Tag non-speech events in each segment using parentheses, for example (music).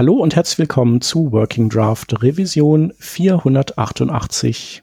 Hallo und herzlich willkommen zu Working Draft Revision 488.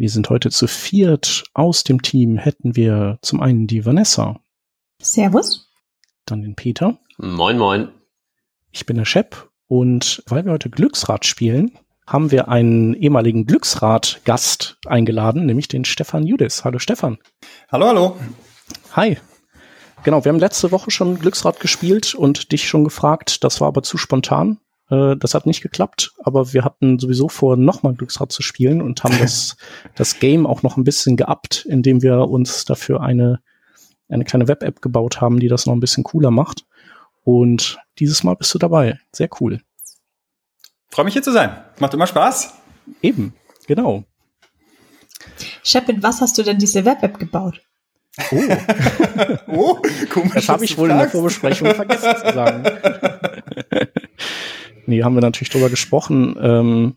Wir sind heute zu viert. Aus dem Team hätten wir zum einen die Vanessa. Servus. Dann den Peter. Moin, moin. Ich bin der Shep. Und weil wir heute Glücksrad spielen, haben wir einen ehemaligen Glücksrad-Gast eingeladen, nämlich den Stefan Judis. Hallo Stefan. Hallo, hallo. Hi. Genau, wir haben letzte Woche schon Glücksrad gespielt und dich schon gefragt. Das war aber zu spontan. Äh, das hat nicht geklappt, aber wir hatten sowieso vor, nochmal Glücksrad zu spielen und haben das, (laughs) das Game auch noch ein bisschen geappt, indem wir uns dafür eine, eine kleine Web-App gebaut haben, die das noch ein bisschen cooler macht. Und dieses Mal bist du dabei. Sehr cool. Freue mich hier zu sein. Macht immer Spaß. Eben, genau. Shep, mit was hast du denn diese Web-App gebaut? Oh, (laughs) oh komisch. das habe ich wohl in der Vorbesprechung vergessen zu sagen. (laughs) nee, haben wir natürlich drüber gesprochen. Ähm,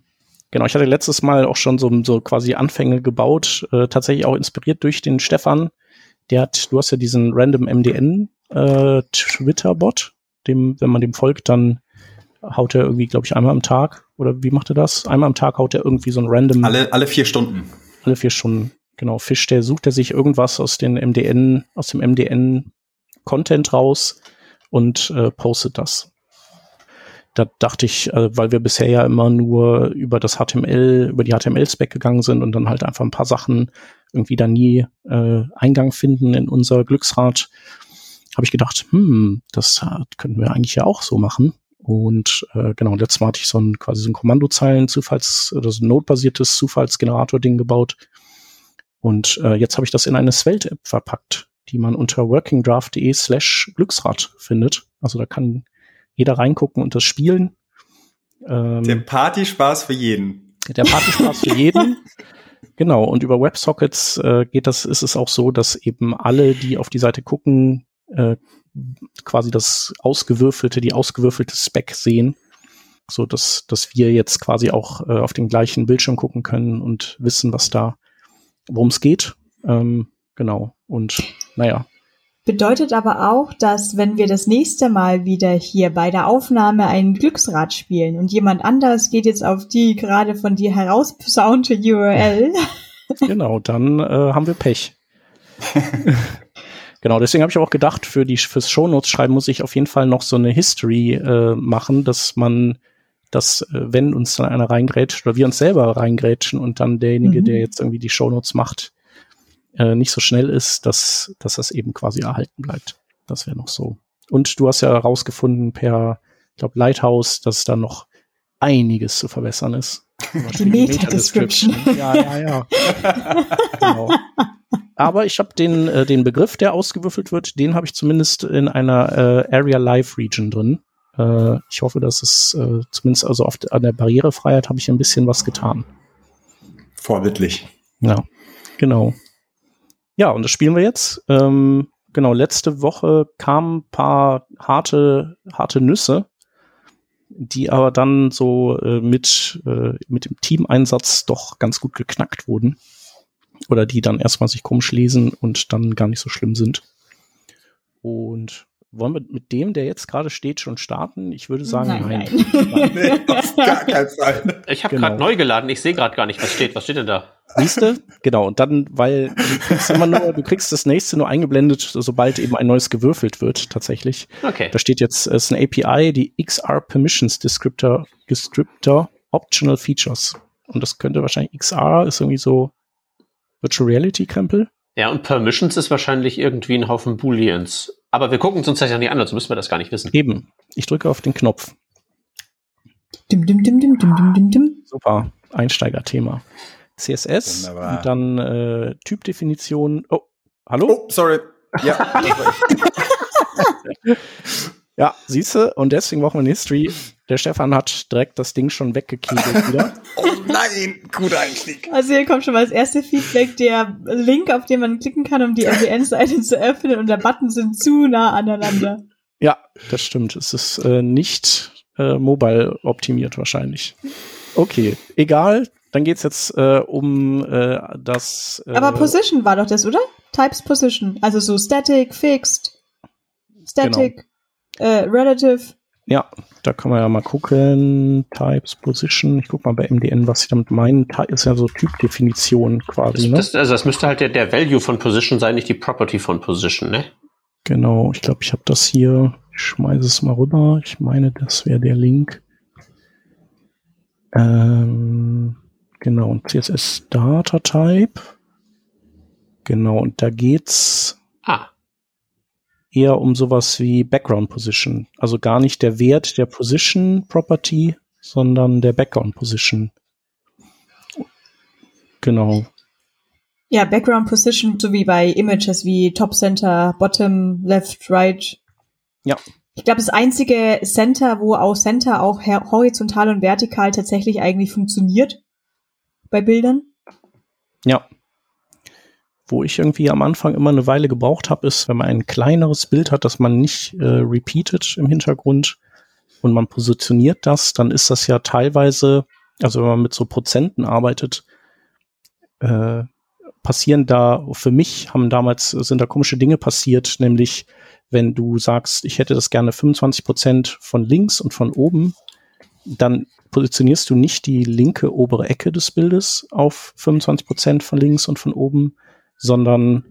genau, ich hatte letztes Mal auch schon so, so quasi Anfänge gebaut, äh, tatsächlich auch inspiriert durch den Stefan. Der hat, du hast ja diesen Random MDN äh, Twitter-Bot, dem, wenn man dem folgt, dann haut er irgendwie, glaube ich, einmal am Tag. Oder wie macht er das? Einmal am Tag haut er irgendwie so ein random. Alle, alle vier Stunden. Alle vier Stunden. Genau, fischt der, sucht er sich irgendwas aus den MDN, aus dem MDN Content raus und äh, postet das. Da dachte ich, äh, weil wir bisher ja immer nur über das HTML, über die HTML-Spec gegangen sind und dann halt einfach ein paar Sachen irgendwie da nie äh, Eingang finden in unser Glücksrad, habe ich gedacht, hm, das könnten wir eigentlich ja auch so machen. Und äh, genau, letztes Mal hatte ich so ein quasi so ein Kommandozeilen-Zufalls- oder so ein Node-basiertes Zufallsgenerator-Ding gebaut. Und äh, jetzt habe ich das in eine Svelte-App verpackt, die man unter workingdraft.de slash Glücksrad findet. Also da kann jeder reingucken und das spielen. Ähm, der Partyspaß für jeden. Der Partyspaß für jeden. (laughs) Genau, und über WebSockets äh, geht das, ist es auch so, dass eben alle, die auf die Seite gucken, äh, quasi das ausgewürfelte, die ausgewürfelte Spec sehen, so dass, dass wir jetzt quasi auch äh, auf den gleichen Bildschirm gucken können und wissen, was da, worum es geht. Ähm, genau. Und naja. Bedeutet aber auch, dass wenn wir das nächste Mal wieder hier bei der Aufnahme ein Glücksrad spielen und jemand anders geht jetzt auf die gerade von dir herausposaunte URL. (laughs) genau, dann äh, haben wir Pech. (laughs) Genau, deswegen habe ich auch gedacht, für die fürs Shownotes schreiben muss ich auf jeden Fall noch so eine History äh, machen, dass man, dass äh, wenn uns dann einer reingrätscht oder wir uns selber reingrätschen und dann derjenige, mhm. der jetzt irgendwie die Shownotes macht, äh, nicht so schnell ist, dass, dass das eben quasi erhalten bleibt. Das wäre noch so. Und du hast ja herausgefunden per, ich glaube, Lighthouse, dass da noch einiges zu verbessern ist. (laughs) Die Meta-Description. Ja, ja, ja. (laughs) genau. Aber ich habe den, äh, den Begriff, der ausgewürfelt wird, den habe ich zumindest in einer äh, Area Live Region drin. Äh, ich hoffe, dass es äh, zumindest also auf, an der Barrierefreiheit habe ich ein bisschen was getan. Vorbildlich. Ja, genau. Ja, und das spielen wir jetzt. Ähm, genau, letzte Woche kamen ein paar harte, harte Nüsse, die aber dann so äh, mit, äh, mit dem Teameinsatz doch ganz gut geknackt wurden oder die dann erstmal sich komisch lesen und dann gar nicht so schlimm sind. Und wollen wir mit dem, der jetzt gerade steht, schon starten? Ich würde sagen, nein. nein. nein. (laughs) nee, auf gar keinen Fall. Ich habe genau. gerade neu geladen, ich sehe gerade gar nicht, was steht. Was steht denn da? Siehst du? Genau, und dann, weil du kriegst immer nur, du kriegst das nächste nur eingeblendet, sobald eben ein neues gewürfelt wird, tatsächlich. Okay. Da steht jetzt, es ist eine API, die XR Permissions Descriptor, Descriptor Optional Features. und das könnte wahrscheinlich XR ist irgendwie so Virtual Reality Krempel. Ja, und Permissions ist wahrscheinlich irgendwie ein Haufen Booleans. Aber wir gucken es uns tatsächlich nicht an, also müssen wir das gar nicht wissen. Eben. Ich drücke auf den Knopf. Dim, dim, dim, dim, dim, dim, dim, dim. Super. Einsteigerthema. CSS Wunderbar. und dann äh, Typdefinition. Oh, hallo? Oh, sorry. Ja, (laughs) Ja, siehste, und deswegen brauchen wir eine History. Der Stefan hat direkt das Ding schon weggekegelt (laughs) wieder. oh nein, guter Einstieg. Also hier kommt schon mal das erste Feedback, der Link, auf den man klicken kann, um die (laughs) MDN-Seite zu öffnen und der Button sind zu nah aneinander. Ja, das stimmt. Es ist äh, nicht äh, mobile optimiert wahrscheinlich. Okay, egal. Dann geht's jetzt äh, um äh, das. Äh, Aber Position war doch das, oder? Types Position. Also so Static, Fixed, Static, äh, Relative. Ja, da kann man ja mal gucken. Types, Position. Ich guck mal bei MDN, was sie damit meinen. Ist ja so Typdefinition quasi, ne? Das, also das müsste halt der, der Value von Position sein, nicht die Property von Position, ne? Genau, ich glaube, ich habe das hier. Ich schmeiße es mal rüber. Ich meine, das wäre der Link. Ähm, genau, und CSS Data Type. Genau, und da geht's Ah, eher um sowas wie Background Position. Also gar nicht der Wert der Position Property, sondern der Background Position. Genau. Ja, Background Position, so wie bei Images wie Top Center, Bottom, Left, Right. Ja. Ich glaube, das einzige Center, wo auch Center auch horizontal und vertikal tatsächlich eigentlich funktioniert bei Bildern. Ja. Wo ich irgendwie am Anfang immer eine Weile gebraucht habe, ist, wenn man ein kleineres Bild hat, das man nicht äh, repeatet im Hintergrund und man positioniert das, dann ist das ja teilweise, also wenn man mit so Prozenten arbeitet, äh, passieren da, für mich haben damals, sind da komische Dinge passiert, nämlich wenn du sagst, ich hätte das gerne 25 Prozent von links und von oben, dann positionierst du nicht die linke obere Ecke des Bildes auf 25 Prozent von links und von oben, sondern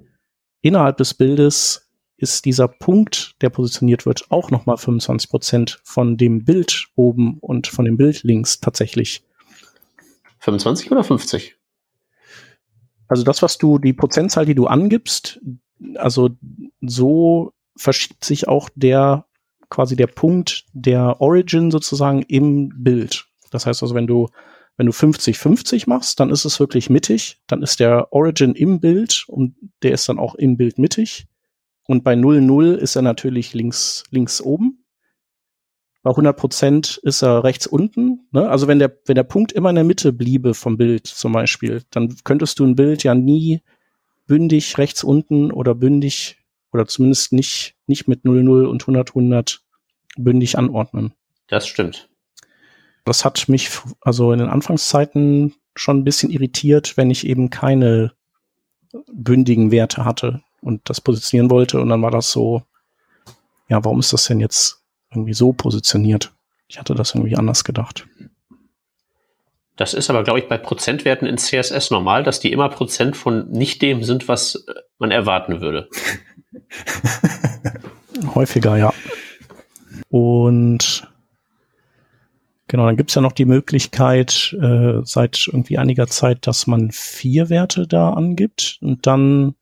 innerhalb des Bildes ist dieser Punkt, der positioniert wird, auch nochmal 25 Prozent von dem Bild oben und von dem Bild links tatsächlich. 25 oder 50? Also das, was du, die Prozentzahl, die du angibst, also so verschiebt sich auch der quasi der Punkt der Origin sozusagen im Bild. Das heißt also, wenn du wenn du 50-50 machst, dann ist es wirklich mittig, dann ist der Origin im Bild und der ist dann auch im Bild mittig. Und bei 0-0 ist er natürlich links, links oben. Bei 100 Prozent ist er rechts unten. Ne? Also wenn der, wenn der Punkt immer in der Mitte bliebe vom Bild zum Beispiel, dann könntest du ein Bild ja nie bündig rechts unten oder bündig oder zumindest nicht, nicht mit 0-0 und 100-100 bündig anordnen. Das stimmt. Das hat mich also in den Anfangszeiten schon ein bisschen irritiert, wenn ich eben keine bündigen Werte hatte und das positionieren wollte. Und dann war das so, ja, warum ist das denn jetzt irgendwie so positioniert? Ich hatte das irgendwie anders gedacht. Das ist aber, glaube ich, bei Prozentwerten in CSS normal, dass die immer Prozent von nicht dem sind, was äh, man erwarten würde. (laughs) Häufiger, ja. Und genau, dann gibt's ja noch die Möglichkeit äh, seit irgendwie einiger Zeit, dass man vier Werte da angibt und dann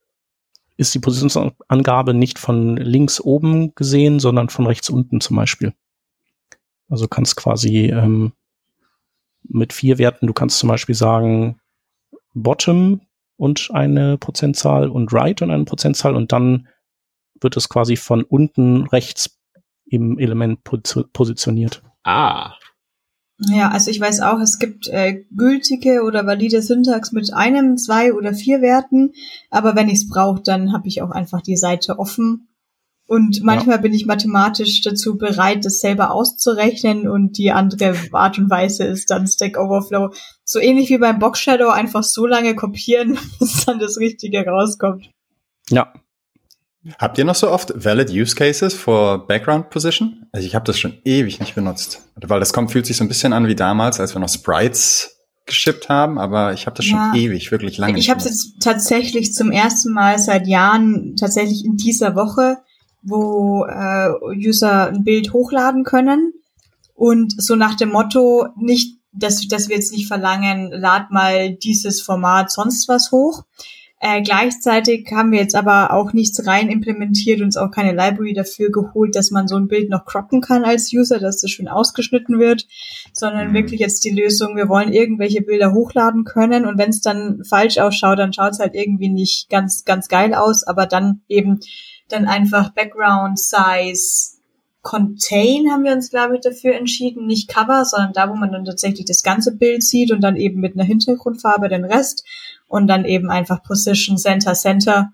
ist die Positionsangabe nicht von links oben gesehen, sondern von rechts unten zum Beispiel. Also kannst quasi ähm, mit vier Werten, du kannst zum Beispiel sagen Bottom und eine Prozentzahl und Right und eine Prozentzahl und dann wird es quasi von unten rechts im Element posi- positioniert. Ah, Ja, also ich weiß auch, es gibt äh, gültige oder valide Syntax mit einem, zwei oder vier Werten, aber wenn ich es brauche, dann habe ich auch einfach die Seite offen. Und manchmal bin ich mathematisch dazu bereit, das selber auszurechnen und die andere Art und Weise ist dann Stack Overflow. So ähnlich wie beim Box Shadow einfach so lange kopieren, (laughs) bis dann das Richtige rauskommt. Ja, Habt ihr noch so oft valid Use Cases for Background Position? Also ich habe das schon ewig nicht benutzt, weil das kommt fühlt sich so ein bisschen an wie damals, als wir noch Sprites geschippt haben, aber ich habe das schon Ja. ewig, wirklich lange. Ich nicht habe es jetzt tatsächlich zum ersten Mal seit Jahren, tatsächlich in dieser Woche, wo äh, User ein Bild hochladen können und so nach dem Motto nicht dass, dass wir jetzt nicht verlangen, lad mal dieses Format sonst was hoch. Äh, gleichzeitig haben wir jetzt aber auch nichts rein implementiert und uns auch keine Library dafür geholt, dass man so ein Bild noch croppen kann als User, dass das schön ausgeschnitten wird, sondern mhm. wirklich jetzt die Lösung, wir wollen irgendwelche Bilder hochladen können und wenn es dann falsch ausschaut, dann schaut es halt irgendwie nicht ganz, ganz geil aus, aber dann eben dann einfach Background Size Contain haben wir uns, glaube ich, dafür entschieden, nicht Cover, sondern da, wo man dann tatsächlich das ganze Bild sieht und dann eben mit einer Hintergrundfarbe den Rest und dann eben einfach Position Center Center.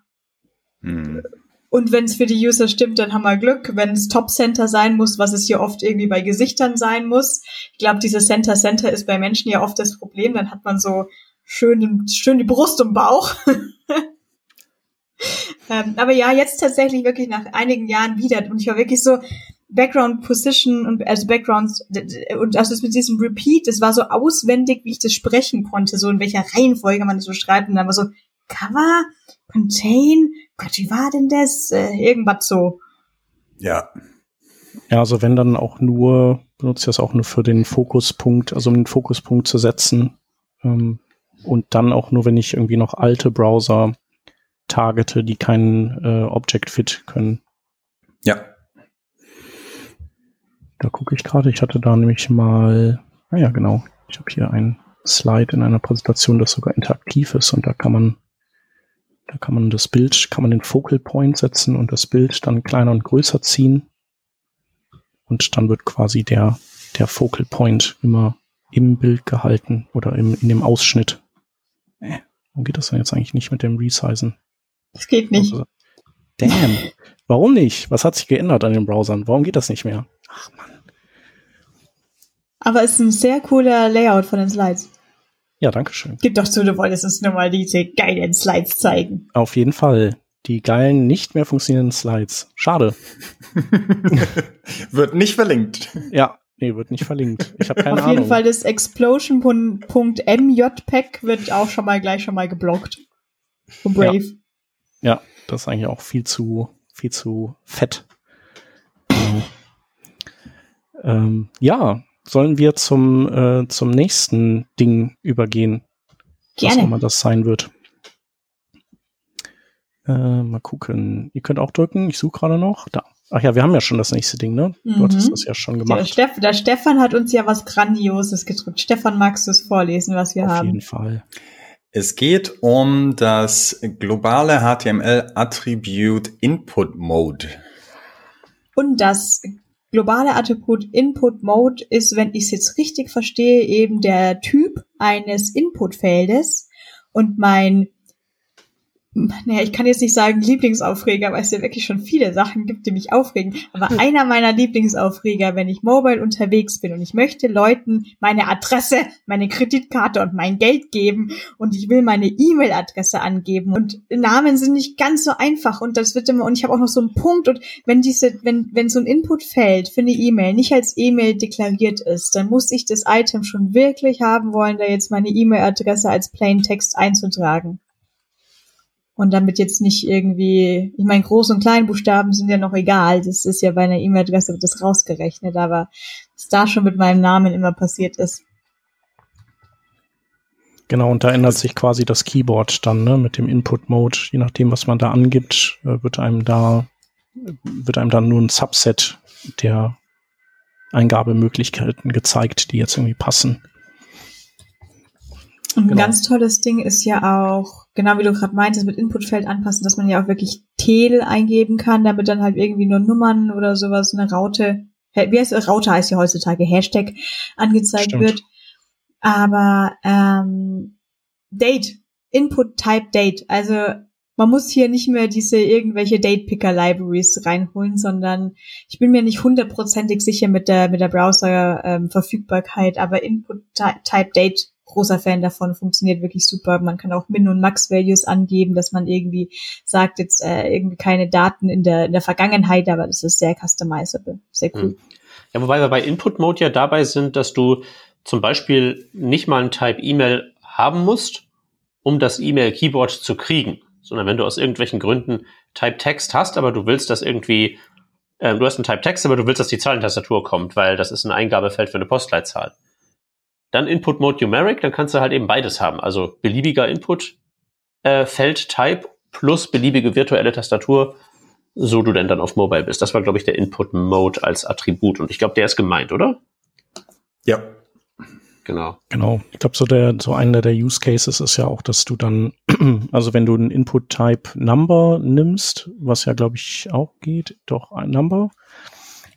Hm. Und wenn es für die User stimmt, dann haben wir Glück. Wenn es Top Center sein muss, was es hier oft irgendwie bei Gesichtern sein muss. Ich glaube, dieses Center Center ist bei Menschen ja oft das Problem. Dann hat man so schön, schön die Brust im Bauch. (laughs) ähm, aber ja, jetzt tatsächlich wirklich nach einigen Jahren wieder. Und ich war wirklich so, Background Position und also Background und also das mit diesem Repeat, das war so auswendig, wie ich das sprechen konnte, so in welcher Reihenfolge man das so schreibt und dann war so Cover, Contain, Gott, wie war denn das? Äh, irgendwas so. Ja. Ja, also wenn dann auch nur, benutze ich das auch nur für den Fokuspunkt, also um den Fokuspunkt zu setzen. Ähm, und dann auch nur, wenn ich irgendwie noch alte Browser targete, die keinen äh, Object Fit können. Ja, da gucke ich gerade. Ich hatte da nämlich mal, ah ja, genau. Ich habe hier ein Slide in einer Präsentation, das sogar interaktiv ist und da kann man, da kann man das Bild, kann man den Focal Point setzen und das Bild dann kleiner und größer ziehen. Und dann wird quasi der, der Focal Point immer im Bild gehalten oder im, in dem Ausschnitt. Äh, warum geht das denn jetzt eigentlich nicht mit dem Resizen? Das geht nicht. Also, damn. Warum nicht? Was hat sich geändert an den Browsern? Warum geht das nicht mehr? Ach man. Aber es ist ein sehr cooler Layout von den Slides. Ja, danke schön. Gib doch zu, du wolltest uns nur mal diese geilen Slides zeigen. Auf jeden Fall. Die geilen, nicht mehr funktionierenden Slides. Schade. (laughs) wird nicht verlinkt. Ja, nee, wird nicht verlinkt. Ich habe keine Auf Ahnung. jeden Fall das Explosion.mjpeg wird auch schon mal gleich schon mal geblockt. Von Brave. Ja. ja, das ist eigentlich auch viel zu, viel zu fett. Ähm, ja, sollen wir zum, äh, zum nächsten Ding übergehen? Gerne. Was auch immer das sein wird. Äh, mal gucken. Ihr könnt auch drücken. Ich suche gerade noch. Da. Ach ja, wir haben ja schon das nächste Ding, ne? Mhm. Du hattest das ja schon gemacht. Der, Steff, der, Stefan hat uns ja was Grandioses gedrückt. Stefan, magst du es vorlesen, was wir Auf haben? Auf jeden Fall. Es geht um das globale HTML Attribute Input Mode. Und das globale Attribut Input Mode ist, wenn ich es jetzt richtig verstehe, eben der Typ eines Inputfeldes und mein naja, ich kann jetzt nicht sagen Lieblingsaufreger, weil es ja wirklich schon viele Sachen gibt, die mich aufregen. Aber hm. (laughs) einer meiner Lieblingsaufreger, wenn ich mobile unterwegs bin und ich möchte Leuten meine Adresse, meine Kreditkarte und mein Geld geben und ich will meine E-Mail-Adresse angeben und Namen sind nicht ganz so einfach und das wird immer, und ich habe auch noch so einen Punkt und wenn diese, wenn, wenn so ein Inputfeld für eine E-Mail nicht als E-Mail deklariert ist, dann muss ich das Item schon wirklich haben wollen, da jetzt meine E-Mail-Adresse als Plain Text einzutragen. Und damit jetzt nicht irgendwie, ich meine, Groß- und Kleinbuchstaben sind ja noch egal. Das ist ja bei einer E-Mail-Adresse wird das rausgerechnet, aber was da schon mit meinem Namen immer passiert ist. Genau, und da ändert sich quasi das Keyboard dann, ne, mit dem Input-Mode. Je nachdem, was man da angibt, äh, wird einem da, wird einem dann nur ein Subset der Eingabemöglichkeiten gezeigt, die jetzt irgendwie passen. Und ein genau. ganz tolles Ding ist ja auch, genau wie du gerade meintest, mit Inputfeld anpassen, dass man ja auch wirklich Tel eingeben kann, damit dann halt irgendwie nur Nummern oder sowas, eine Raute, wie heißt es, Raute heißt ja heutzutage, Hashtag angezeigt Stimmt. wird. Aber ähm, Date, Input Type Date, also man muss hier nicht mehr diese irgendwelche Date-Picker-Libraries reinholen, sondern ich bin mir nicht hundertprozentig sicher mit der, mit der Browser-Verfügbarkeit, ähm, aber Input-Type-Date großer Fan davon, funktioniert wirklich super. Man kann auch Min- und Max-Values angeben, dass man irgendwie sagt, jetzt äh, irgendwie keine Daten in der, in der Vergangenheit, aber das ist sehr customizable. Sehr cool. Hm. Ja, wobei wir bei Input-Mode ja dabei sind, dass du zum Beispiel nicht mal ein Type-E-Mail haben musst, um das E-Mail-Keyboard zu kriegen, sondern wenn du aus irgendwelchen Gründen Type-Text hast, aber du willst, dass irgendwie, äh, du hast einen Type-Text, aber du willst, dass die Zahlentastatur kommt, weil das ist ein Eingabefeld für eine Postleitzahl dann Input Mode Numeric, dann kannst du halt eben beides haben. Also beliebiger Input äh, Feld Type plus beliebige virtuelle Tastatur, so du denn dann auf Mobile bist. Das war, glaube ich, der Input Mode als Attribut. Und ich glaube, der ist gemeint, oder? Ja. Genau. Genau. Ich glaube, so der, so einer der Use Cases ist ja auch, dass du dann, (clears throat) also wenn du einen Input Type Number nimmst, was ja, glaube ich, auch geht, doch ein Number,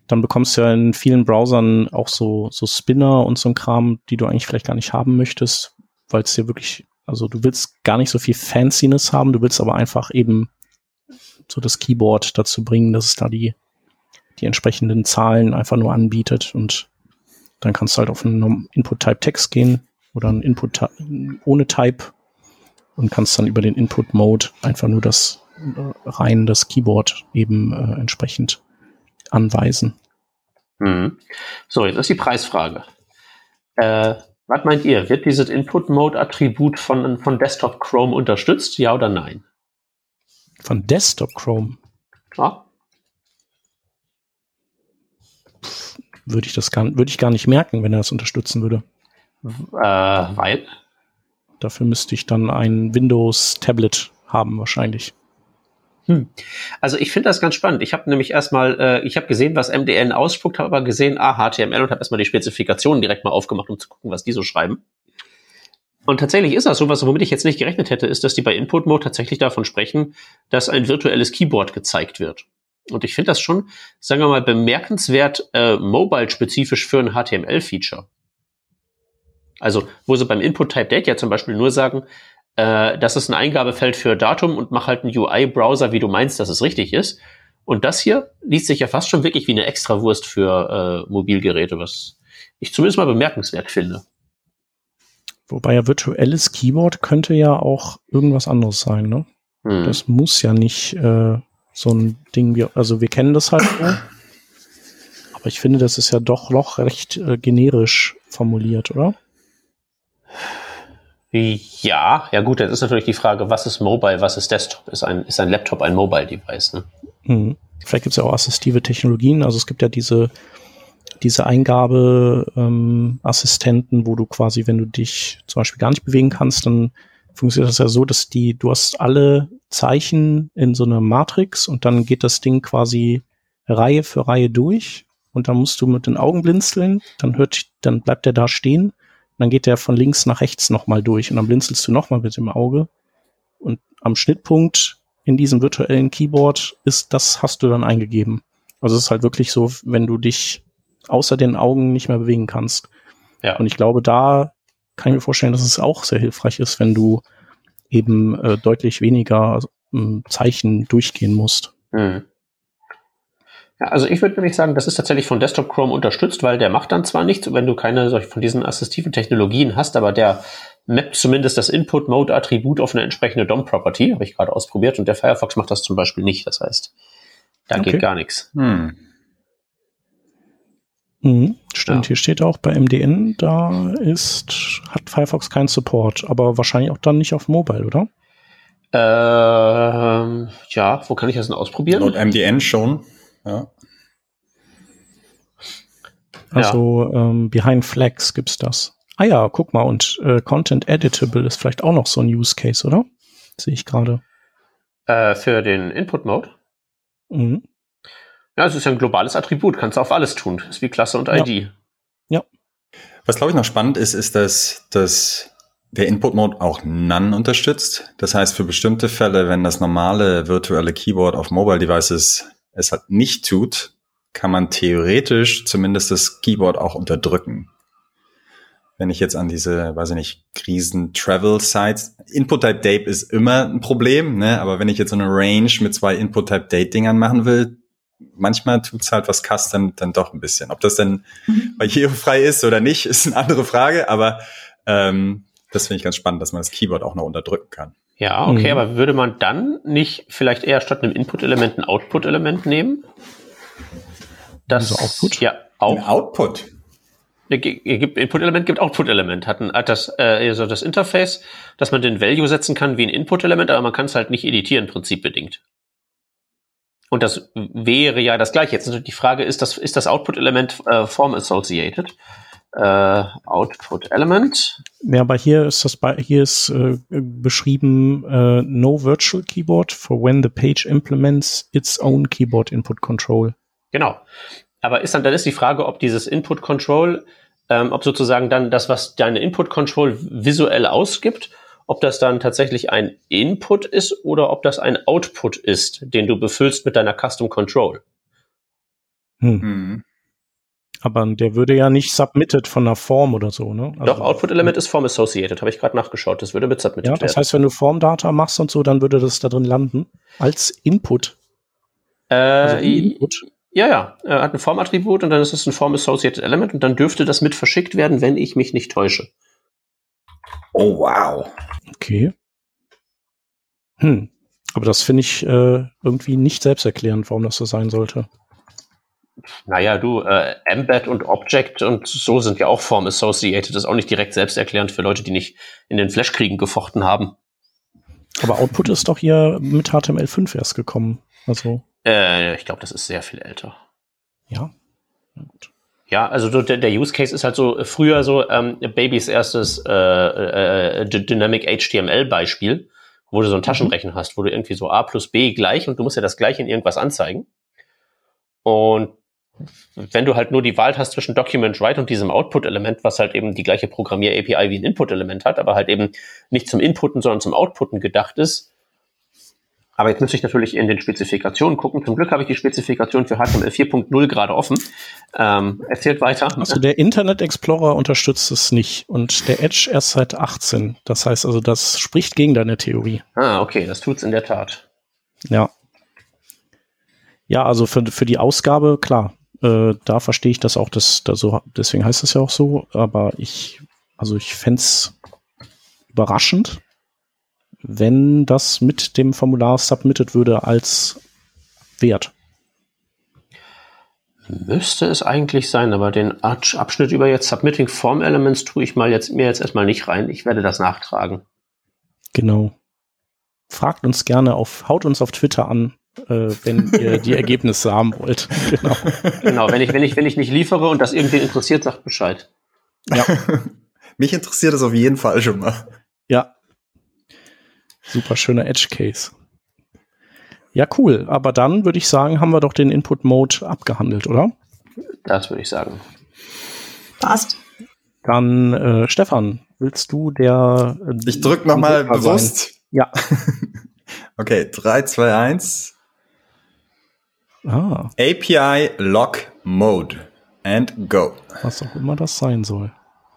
dann bekommst du ja in vielen Browsern auch so, so Spinner und so ein Kram, die du eigentlich vielleicht gar nicht haben möchtest, weil es dir wirklich, also du willst gar nicht so viel Fanciness haben, du willst aber einfach eben so das Keyboard dazu bringen, dass es da die, die entsprechenden Zahlen einfach nur anbietet und dann kannst du halt auf einen Input-Type-Text gehen oder einen Input ohne Type und kannst dann über den Input-Mode einfach nur das äh, rein das Keyboard eben äh, entsprechend anweisen. Mhm. So, jetzt ist die Preisfrage. Äh, was meint ihr? Wird dieses Input-Mode-Attribut von, von Desktop Chrome unterstützt? Ja oder nein? Von Desktop Chrome? Ja. Würde ich das gar, würde ich gar nicht merken, wenn er das unterstützen würde. Äh, weil? Dafür müsste ich dann ein Windows-Tablet haben wahrscheinlich. Hm. Also ich finde das ganz spannend. Ich habe nämlich erstmal, äh, ich habe gesehen, was MDN ausspuckt, habe aber gesehen, ah, HTML und habe erstmal die Spezifikationen direkt mal aufgemacht, um zu gucken, was die so schreiben. Und tatsächlich ist das so, was womit ich jetzt nicht gerechnet hätte, ist, dass die bei Input Mode tatsächlich davon sprechen, dass ein virtuelles Keyboard gezeigt wird. Und ich finde das schon, sagen wir mal, bemerkenswert äh, mobile-spezifisch für ein HTML-Feature. Also, wo sie beim Input Type Date ja zum Beispiel nur sagen, äh, das ist ein Eingabefeld für Datum und mach halt einen UI-Browser, wie du meinst, dass es richtig ist. Und das hier liest sich ja fast schon wirklich wie eine Extrawurst für äh, Mobilgeräte, was ich zumindest mal bemerkenswert finde. Wobei ja virtuelles Keyboard könnte ja auch irgendwas anderes sein, ne? Hm. Das muss ja nicht äh, so ein Ding wie, also wir kennen das halt so. Aber ich finde, das ist ja doch noch recht äh, generisch formuliert, oder? Ja, ja gut, jetzt ist natürlich die Frage, was ist Mobile, was ist Desktop? Ist ein, ist ein Laptop ein Mobile-Device? Ne? Hm. Vielleicht gibt es ja auch assistive Technologien. Also es gibt ja diese, diese Eingabe-Assistenten, ähm, wo du quasi, wenn du dich zum Beispiel gar nicht bewegen kannst, dann funktioniert das ja so, dass die, du hast alle Zeichen in so einer Matrix und dann geht das Ding quasi Reihe für Reihe durch und dann musst du mit den Augen blinzeln, dann hört, dann bleibt er da stehen dann geht der von links nach rechts nochmal durch und dann blinzelst du nochmal mit dem Auge. Und am Schnittpunkt in diesem virtuellen Keyboard ist, das hast du dann eingegeben. Also es ist halt wirklich so, wenn du dich außer den Augen nicht mehr bewegen kannst. Ja. Und ich glaube, da kann ich mir vorstellen, dass es auch sehr hilfreich ist, wenn du eben äh, deutlich weniger äh, Zeichen durchgehen musst. Mhm. Ja, also ich würde nämlich sagen, das ist tatsächlich von Desktop Chrome unterstützt, weil der macht dann zwar nichts, wenn du keine solch von diesen assistiven Technologien hast, aber der mappt zumindest das Input-Mode-Attribut auf eine entsprechende DOM-Property, habe ich gerade ausprobiert, und der Firefox macht das zum Beispiel nicht. Das heißt, da okay. geht gar nichts. Hm. Mhm, stimmt, ja. hier steht auch bei MDN, da ist, hat Firefox keinen Support, aber wahrscheinlich auch dann nicht auf Mobile, oder? Ähm, ja, wo kann ich das denn ausprobieren? Laut MDN schon. Ja. Also ja. ähm, Behind Flags gibt's das. Ah ja, guck mal, und äh, Content Editable ist vielleicht auch noch so ein Use Case, oder? Sehe ich gerade. Äh, für den Input Mode? Mhm. Ja, es ist ja ein globales Attribut, kannst du auf alles tun. Ist wie Klasse und ID. Ja. ja. Was glaube ich noch spannend ist, ist, dass, dass der Input Mode auch None unterstützt. Das heißt, für bestimmte Fälle, wenn das normale virtuelle Keyboard auf Mobile Devices es halt nicht tut, kann man theoretisch zumindest das Keyboard auch unterdrücken. Wenn ich jetzt an diese, weiß ich nicht, Krisen-Travel-Sites, Input-Type-Date ist immer ein Problem, ne? aber wenn ich jetzt so eine Range mit zwei Input-Type-Date-Dingern machen will, manchmal tut's halt was Custom dann doch ein bisschen. Ob das dann mhm. barrierefrei ist oder nicht, (laughs) ist eine andere Frage, aber ähm, das finde ich ganz spannend, dass man das Keyboard auch noch unterdrücken kann. Ja, okay, mhm. aber würde man dann nicht vielleicht eher statt einem Input-Element ein Output-Element nehmen? Das, also Output? Ja, auch. Ein Output? Input-Element gibt Output-Element, hat, ein, hat das, äh, also das Interface, dass man den Value setzen kann wie ein Input-Element, aber man kann es halt nicht editieren, prinzipbedingt. Und das wäre ja das gleiche. Jetzt natürlich die Frage, ist das, ist das Output-Element äh, form-associated? Äh, Output Element. Ja, aber hier ist das bei, hier ist äh, beschrieben äh, no virtual keyboard for when the page implements its own keyboard input control. Genau. Aber ist dann, dann ist die Frage, ob dieses Input Control, ähm, ob sozusagen dann das, was deine Input Control visuell ausgibt, ob das dann tatsächlich ein Input ist oder ob das ein Output ist, den du befüllst mit deiner Custom Control. Hm. Aber der würde ja nicht submitted von einer Form oder so, ne? Also, Doch, Output Element ist Form Associated, habe ich gerade nachgeschaut. Das würde mit submitted werden. Ja, das heißt, wenn du Formdata machst und so, dann würde das da drin landen. Als Input. Äh, also Input. Ja, ja. Er hat ein Formattribut und dann ist es ein Form Associated Element und dann dürfte das mit verschickt werden, wenn ich mich nicht täusche. Oh, wow. Okay. Hm. Aber das finde ich äh, irgendwie nicht selbsterklärend, warum das so sein sollte. Naja, du, äh, Embed und Object und so sind ja auch Form Associated. Das ist auch nicht direkt selbsterklärend für Leute, die nicht in den Flash-Kriegen gefochten haben. Aber Output ist doch hier mit HTML5 erst gekommen. Also. Äh, ich glaube, das ist sehr viel älter. Ja. Na gut. Ja, also der, der Use Case ist halt so früher so ähm, Babys erstes äh, äh, Dynamic HTML Beispiel, wo du so einen Taschenrechner hast, wo du irgendwie so A plus B gleich und du musst ja das gleiche in irgendwas anzeigen. Und wenn du halt nur die Wahl hast zwischen Document Write und diesem Output-Element, was halt eben die gleiche Programmier-API wie ein Input-Element hat, aber halt eben nicht zum Inputen, sondern zum Outputen gedacht ist. Aber jetzt müsste ich natürlich in den Spezifikationen gucken. Zum Glück habe ich die Spezifikation für HTML 4.0 gerade offen. Ähm, erzählt weiter. Also der Internet Explorer unterstützt es nicht und der Edge erst seit 18. Das heißt also, das spricht gegen deine Theorie. Ah, okay, das tut's in der Tat. Ja. Ja, also für, für die Ausgabe, klar, äh, da verstehe ich das auch, das, das so, deswegen heißt es ja auch so, aber ich, also ich fände überraschend, wenn das mit dem Formular submitted würde als Wert. Müsste es eigentlich sein, aber den Abschnitt über jetzt Submitting Form Elements tue ich mal jetzt, mir jetzt erstmal nicht rein. Ich werde das nachtragen. Genau. Fragt uns gerne auf, haut uns auf Twitter an, äh, wenn ihr die Ergebnisse haben wollt. Genau. genau, wenn ich, wenn ich, wenn ich nicht liefere und das irgendwie interessiert, sagt Bescheid. Ja. (laughs) Mich interessiert das auf jeden Fall schon mal. Ja. Super schöner Edge Case. Ja, cool. Aber dann würde ich sagen, haben wir doch den Input Mode abgehandelt, oder? Das würde ich sagen. Passt. Dann, äh, Stefan, willst du der. Äh, ich drück nochmal bewusst. Sein? Ja. (laughs) okay, 3, 2, 1. Ah. API Lock Mode and go. Was auch immer das sein soll.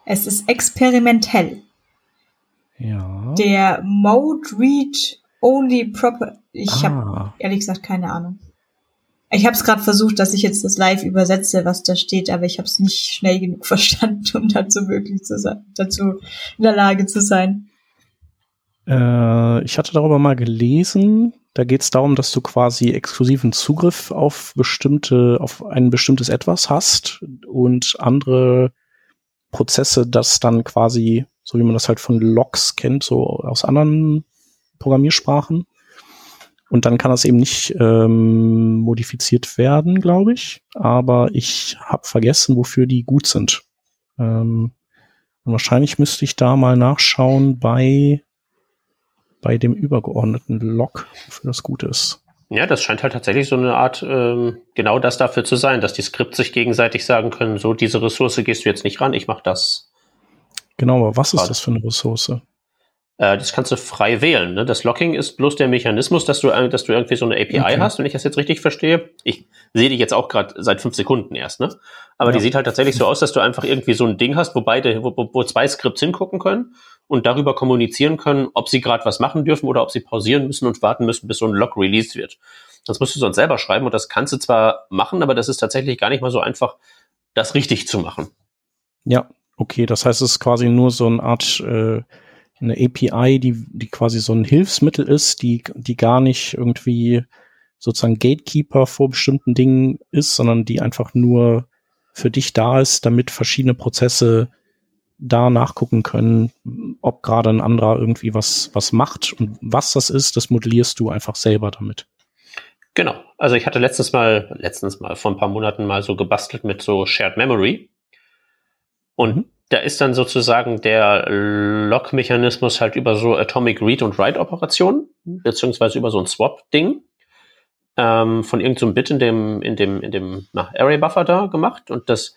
Es ist experimentell. Ja. Der Mode Read Only Proper. Ich ah. habe ehrlich gesagt keine Ahnung. Ich habe es gerade versucht, dass ich jetzt das live übersetze, was da steht, aber ich habe es nicht schnell genug (laughs) verstanden, um dazu wirklich zu sein, dazu in der Lage zu sein. Äh, ich hatte darüber mal gelesen. Da geht es darum, dass du quasi exklusiven Zugriff auf bestimmte, auf ein bestimmtes Etwas hast und andere Prozesse das dann quasi, so wie man das halt von Logs kennt, so aus anderen Programmiersprachen. Und dann kann das eben nicht ähm, modifiziert werden, glaube ich. Aber ich habe vergessen, wofür die gut sind. Ähm, und wahrscheinlich müsste ich da mal nachschauen bei bei dem übergeordneten Log, wofür das gut ist. Ja, das scheint halt tatsächlich so eine Art, ähm, genau das dafür zu sein, dass die Skripts sich gegenseitig sagen können, so diese Ressource gehst du jetzt nicht ran, ich mach das. Genau, aber was ist das für eine Ressource? Äh, das kannst du frei wählen. Ne? Das Locking ist bloß der Mechanismus, dass du, dass du irgendwie so eine API okay. hast, wenn ich das jetzt richtig verstehe. Ich sehe dich jetzt auch gerade seit fünf Sekunden erst, ne? Aber ja. die sieht halt tatsächlich so aus, dass du einfach irgendwie so ein Ding hast, wo beide, wo, wo zwei Skripts hingucken können und darüber kommunizieren können, ob sie gerade was machen dürfen oder ob sie pausieren müssen und warten müssen, bis so ein Log released wird. Das musst du sonst selber schreiben und das kannst du zwar machen, aber das ist tatsächlich gar nicht mal so einfach, das richtig zu machen. Ja, okay. Das heißt, es ist quasi nur so eine Art äh, eine API, die, die quasi so ein Hilfsmittel ist, die, die gar nicht irgendwie sozusagen Gatekeeper vor bestimmten Dingen ist, sondern die einfach nur für dich da ist, damit verschiedene Prozesse da nachgucken können, ob gerade ein anderer irgendwie was, was macht und was das ist, das modellierst du einfach selber damit. Genau. Also ich hatte letztens mal, letztens mal vor ein paar Monaten mal so gebastelt mit so Shared Memory. Und mhm. Da ist dann sozusagen der Lock-Mechanismus halt über so Atomic Read- und Write-Operationen, beziehungsweise über so ein Swap-Ding ähm, von irgendeinem so Bit in dem, in dem, in dem Array-Buffer da gemacht. Und das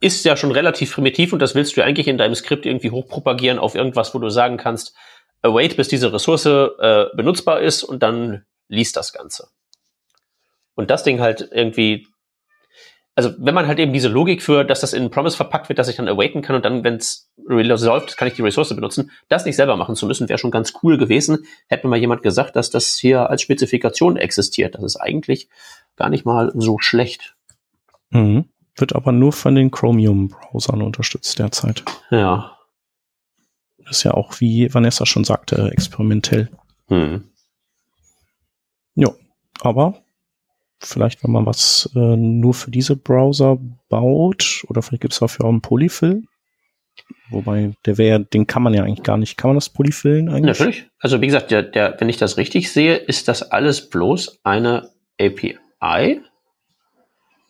ist ja schon relativ primitiv und das willst du eigentlich in deinem Skript irgendwie hochpropagieren auf irgendwas, wo du sagen kannst, await, bis diese Ressource äh, benutzbar ist und dann liest das Ganze. Und das Ding halt irgendwie, also wenn man halt eben diese Logik für, dass das in Promise verpackt wird, dass ich dann awaiten kann und dann, wenn es resolved, kann ich die Ressource benutzen, das nicht selber machen zu müssen, wäre schon ganz cool gewesen. Hätte mir mal jemand gesagt, dass das hier als Spezifikation existiert. Das ist eigentlich gar nicht mal so schlecht. Mhm. Wird aber nur von den Chromium-Browsern unterstützt derzeit. Ja. ist ja auch, wie Vanessa schon sagte, experimentell. Hm. Ja, aber vielleicht, wenn man was äh, nur für diese Browser baut, oder vielleicht gibt es dafür auch einen Polyfill. Wobei, der wäre, den kann man ja eigentlich gar nicht. Kann man das polyfillen eigentlich? Natürlich. Also wie gesagt, der, der, wenn ich das richtig sehe, ist das alles bloß eine API,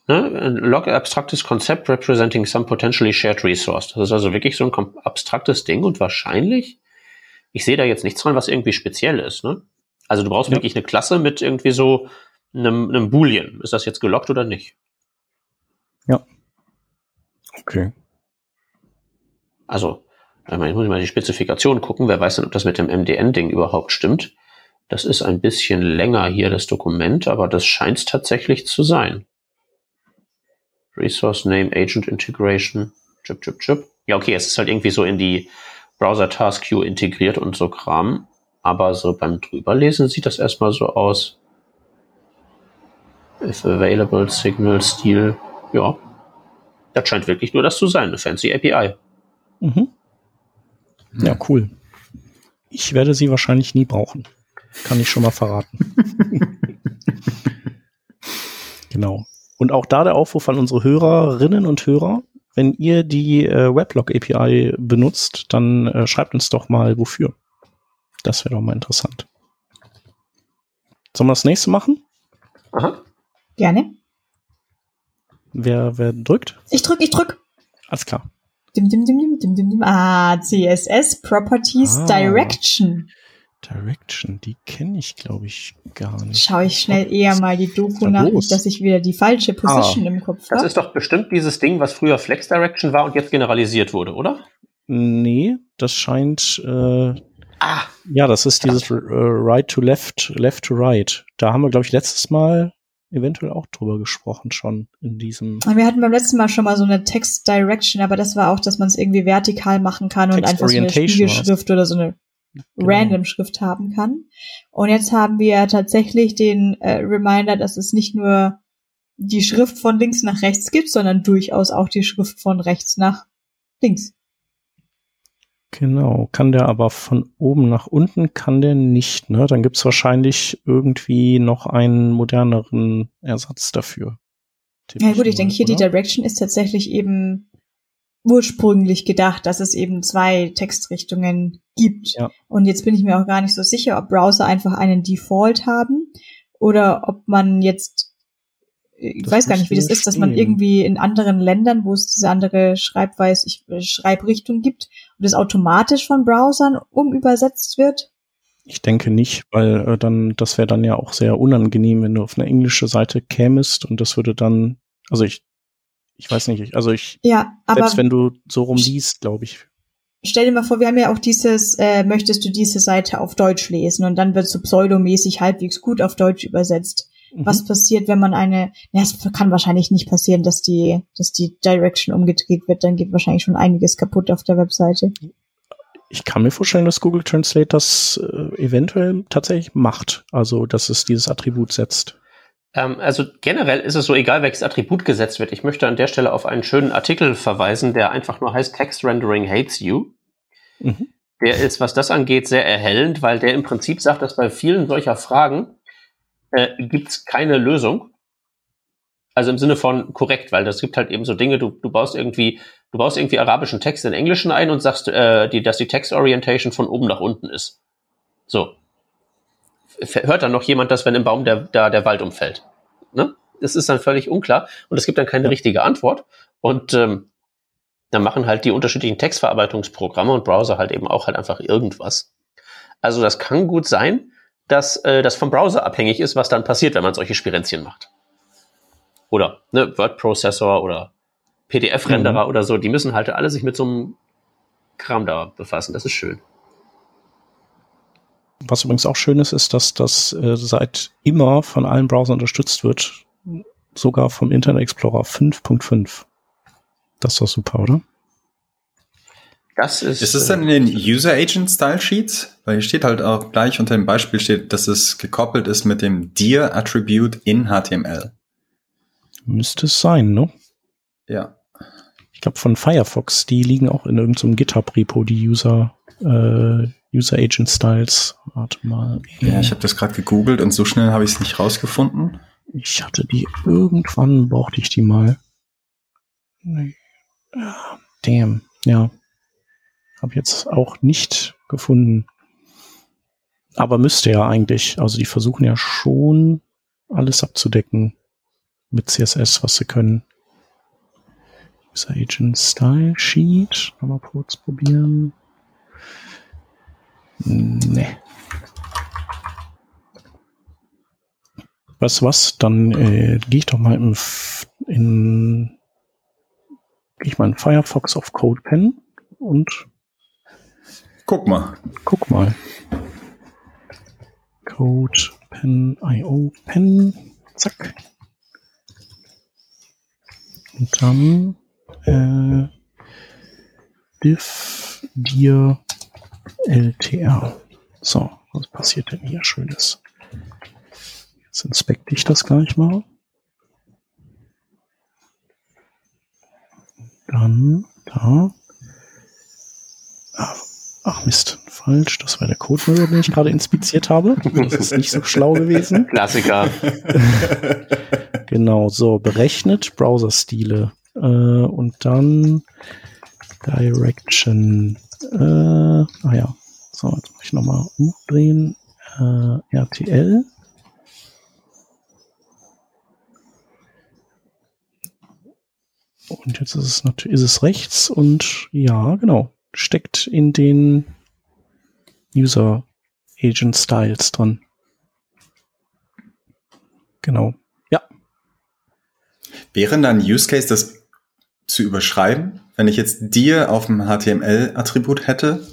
Ne? Log abstraktes Konzept representing some potentially shared resource. Das ist also wirklich so ein abstraktes Ding und wahrscheinlich, ich sehe da jetzt nichts dran, was irgendwie speziell ist. Ne? Also du brauchst ja. wirklich eine Klasse mit irgendwie so einem, einem Boolean. Ist das jetzt gelockt oder nicht? Ja. Okay. Also, ich muss mal die Spezifikation gucken. Wer weiß denn, ob das mit dem MDN-Ding überhaupt stimmt. Das ist ein bisschen länger hier, das Dokument, aber das scheint es tatsächlich zu sein. Resource Name Agent Integration. Chip, chip, chip. Ja, okay, es ist halt irgendwie so in die Browser Task Queue integriert und so Kram. Aber so beim drüberlesen sieht das erstmal so aus. If available Signal Stil. Ja. Das scheint wirklich nur das zu sein, eine fancy API. Mhm. Ja, cool. Ich werde sie wahrscheinlich nie brauchen. Kann ich schon mal verraten. (laughs) genau. Und auch da der Aufruf an unsere Hörerinnen und Hörer, wenn ihr die äh, Weblog API benutzt, dann äh, schreibt uns doch mal wofür. Das wäre doch mal interessant. Sollen wir das nächste machen? Aha. Gerne. Wer, wer drückt? Ich drück, ich drück. Alles klar. Dim, dim, dim, dim, dim, dim, dim. Ah, CSS Properties ah. Direction. Direction, die kenne ich, glaube ich, gar nicht. Schaue ich schnell eher mal die Doku nach, nicht, dass ich wieder die falsche Position ah. im Kopf habe. Das ist doch bestimmt dieses Ding, was früher Flex Direction war und jetzt generalisiert wurde, oder? Nee, das scheint. Äh, ah. Ja, das ist dieses äh, Right to Left, Left to Right. Da haben wir, glaube ich, letztes Mal eventuell auch drüber gesprochen schon in diesem. Wir hatten beim letzten Mal schon mal so eine Text Direction, aber das war auch, dass man es irgendwie vertikal machen kann Text und einfach so eine Spiegelschrift oder so eine genau. random Schrift haben kann. Und jetzt haben wir tatsächlich den äh, Reminder, dass es nicht nur die Schrift von links nach rechts gibt, sondern durchaus auch die Schrift von rechts nach links. Genau, kann der aber von oben nach unten kann der nicht, ne? Dann gibt's wahrscheinlich irgendwie noch einen moderneren Ersatz dafür. Ja gut, ich denke hier, die Direction ist tatsächlich eben ursprünglich gedacht, dass es eben zwei Textrichtungen gibt. Ja. Und jetzt bin ich mir auch gar nicht so sicher, ob Browser einfach einen Default haben oder ob man jetzt, ich das weiß gar nicht, wie das ist, dass man irgendwie in anderen Ländern, wo es diese andere Schreibweise, ich, äh, Schreibrichtung gibt und es automatisch von Browsern umübersetzt wird. Ich denke nicht, weil äh, dann, das wäre dann ja auch sehr unangenehm, wenn du auf eine englische Seite kämest und das würde dann, also ich ich weiß nicht, also ich, ja, aber selbst wenn du so rumliest, glaube ich. Stell dir mal vor, wir haben ja auch dieses, äh, möchtest du diese Seite auf Deutsch lesen und dann wird so pseudomäßig halbwegs gut auf Deutsch übersetzt. Mhm. Was passiert, wenn man eine, na, es kann wahrscheinlich nicht passieren, dass die, dass die Direction umgedreht wird, dann geht wahrscheinlich schon einiges kaputt auf der Webseite. Ich kann mir vorstellen, dass Google Translate das äh, eventuell tatsächlich macht, also dass es dieses Attribut setzt. Ähm, also generell ist es so egal, welches Attribut gesetzt wird. Ich möchte an der Stelle auf einen schönen Artikel verweisen, der einfach nur heißt Text Rendering Hates You. Mhm. Der ist, was das angeht, sehr erhellend, weil der im Prinzip sagt, dass bei vielen solcher Fragen äh, gibt es keine Lösung. Also im Sinne von korrekt, weil das gibt halt eben so Dinge, du, du baust irgendwie, du baust irgendwie arabischen Text in Englischen ein und sagst, äh, die, dass die Text Orientation von oben nach unten ist. So hört dann noch jemand das, wenn im Baum der, da der Wald umfällt? Ne? Das ist dann völlig unklar und es gibt dann keine ja. richtige Antwort. Und ähm, dann machen halt die unterschiedlichen Textverarbeitungsprogramme und Browser halt eben auch halt einfach irgendwas. Also das kann gut sein, dass äh, das vom Browser abhängig ist, was dann passiert, wenn man solche Spirenzchen macht. Oder ne, Word-Processor oder PDF-Renderer mhm. oder so, die müssen halt alle sich mit so einem Kram da befassen. Das ist schön. Was übrigens auch schön ist, ist, dass das äh, seit immer von allen Browsern unterstützt wird. Sogar vom Internet Explorer 5.5. Das ist doch super, oder? Das ist. Ist es dann in den User Agent Style Sheets? Weil hier steht halt auch gleich unter dem Beispiel steht, dass es gekoppelt ist mit dem Dir Attribute in HTML. Müsste es sein, ne? Ja. Ich glaube von Firefox, die liegen auch in irgendeinem GitHub-Repo, die User, äh, User Agent Styles. Warte mal. Ja, ich habe das gerade gegoogelt und so schnell habe ich es nicht rausgefunden. Ich hatte die irgendwann, brauchte ich die mal. Nee. Damn, ja. Hab jetzt auch nicht gefunden. Aber müsste ja eigentlich. Also die versuchen ja schon alles abzudecken mit CSS, was sie können. User Agent Style Sheet. Nochmal kurz probieren. Nee. Weißt du was? Dann äh, gehe ich doch mal im, in, gehe ich mal in Firefox auf CodePen und guck mal. Guck mal. CodePen.io Pen. Zack. Und dann äh, diff dir LTR. So, was passiert denn hier Schönes? Jetzt inspekte ich das gleich mal. Dann da. Ach, ach Mist, falsch. Das war der Code, den ich gerade inspiziert habe. Das ist nicht so schlau gewesen. Klassiker. (laughs) genau, so berechnet Browser-Stile äh, und dann Direction. Äh, ah ja, so jetzt muss ich nochmal umdrehen. Äh, RTL Und jetzt ist es natürlich, ist es rechts und ja, genau, steckt in den User Agent Styles dran. Genau. Ja. Wäre dann Use Case, das zu überschreiben, wenn ich jetzt dir auf dem HTML-Attribut hätte?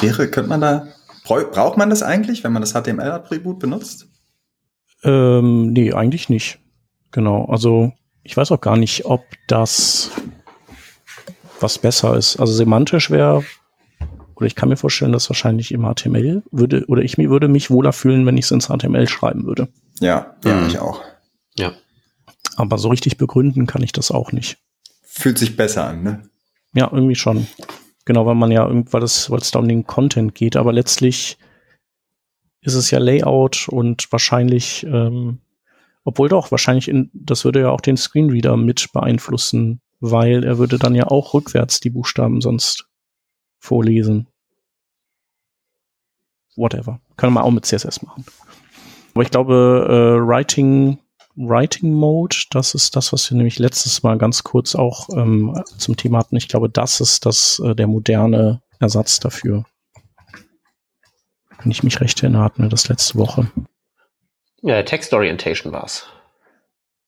Wäre, könnte man da, braucht man das eigentlich, wenn man das HTML-Attribut benutzt? Ähm, nee, eigentlich nicht. Genau. Also ich weiß auch gar nicht, ob das was besser ist. Also semantisch wäre, oder ich kann mir vorstellen, dass wahrscheinlich im HTML würde, oder ich mir würde mich wohler fühlen, wenn ich es ins HTML schreiben würde. Ja, ja, mhm. ich auch. Ja. Aber so richtig begründen kann ich das auch nicht. Fühlt sich besser an, ne? Ja, irgendwie schon. Genau, weil man ja irgendwann das, weil es da um den Content geht, aber letztlich ist es ja Layout und wahrscheinlich ähm, obwohl doch, wahrscheinlich, in, das würde ja auch den Screenreader mit beeinflussen, weil er würde dann ja auch rückwärts die Buchstaben sonst vorlesen. Whatever. Kann man auch mit CSS machen. Aber ich glaube, äh, Writing, Writing Mode, das ist das, was wir nämlich letztes Mal ganz kurz auch ähm, zum Thema hatten. Ich glaube, das ist das äh, der moderne Ersatz dafür. Wenn ich mich recht erinnere, hatten wir das letzte Woche. Ja, Text Orientation war's.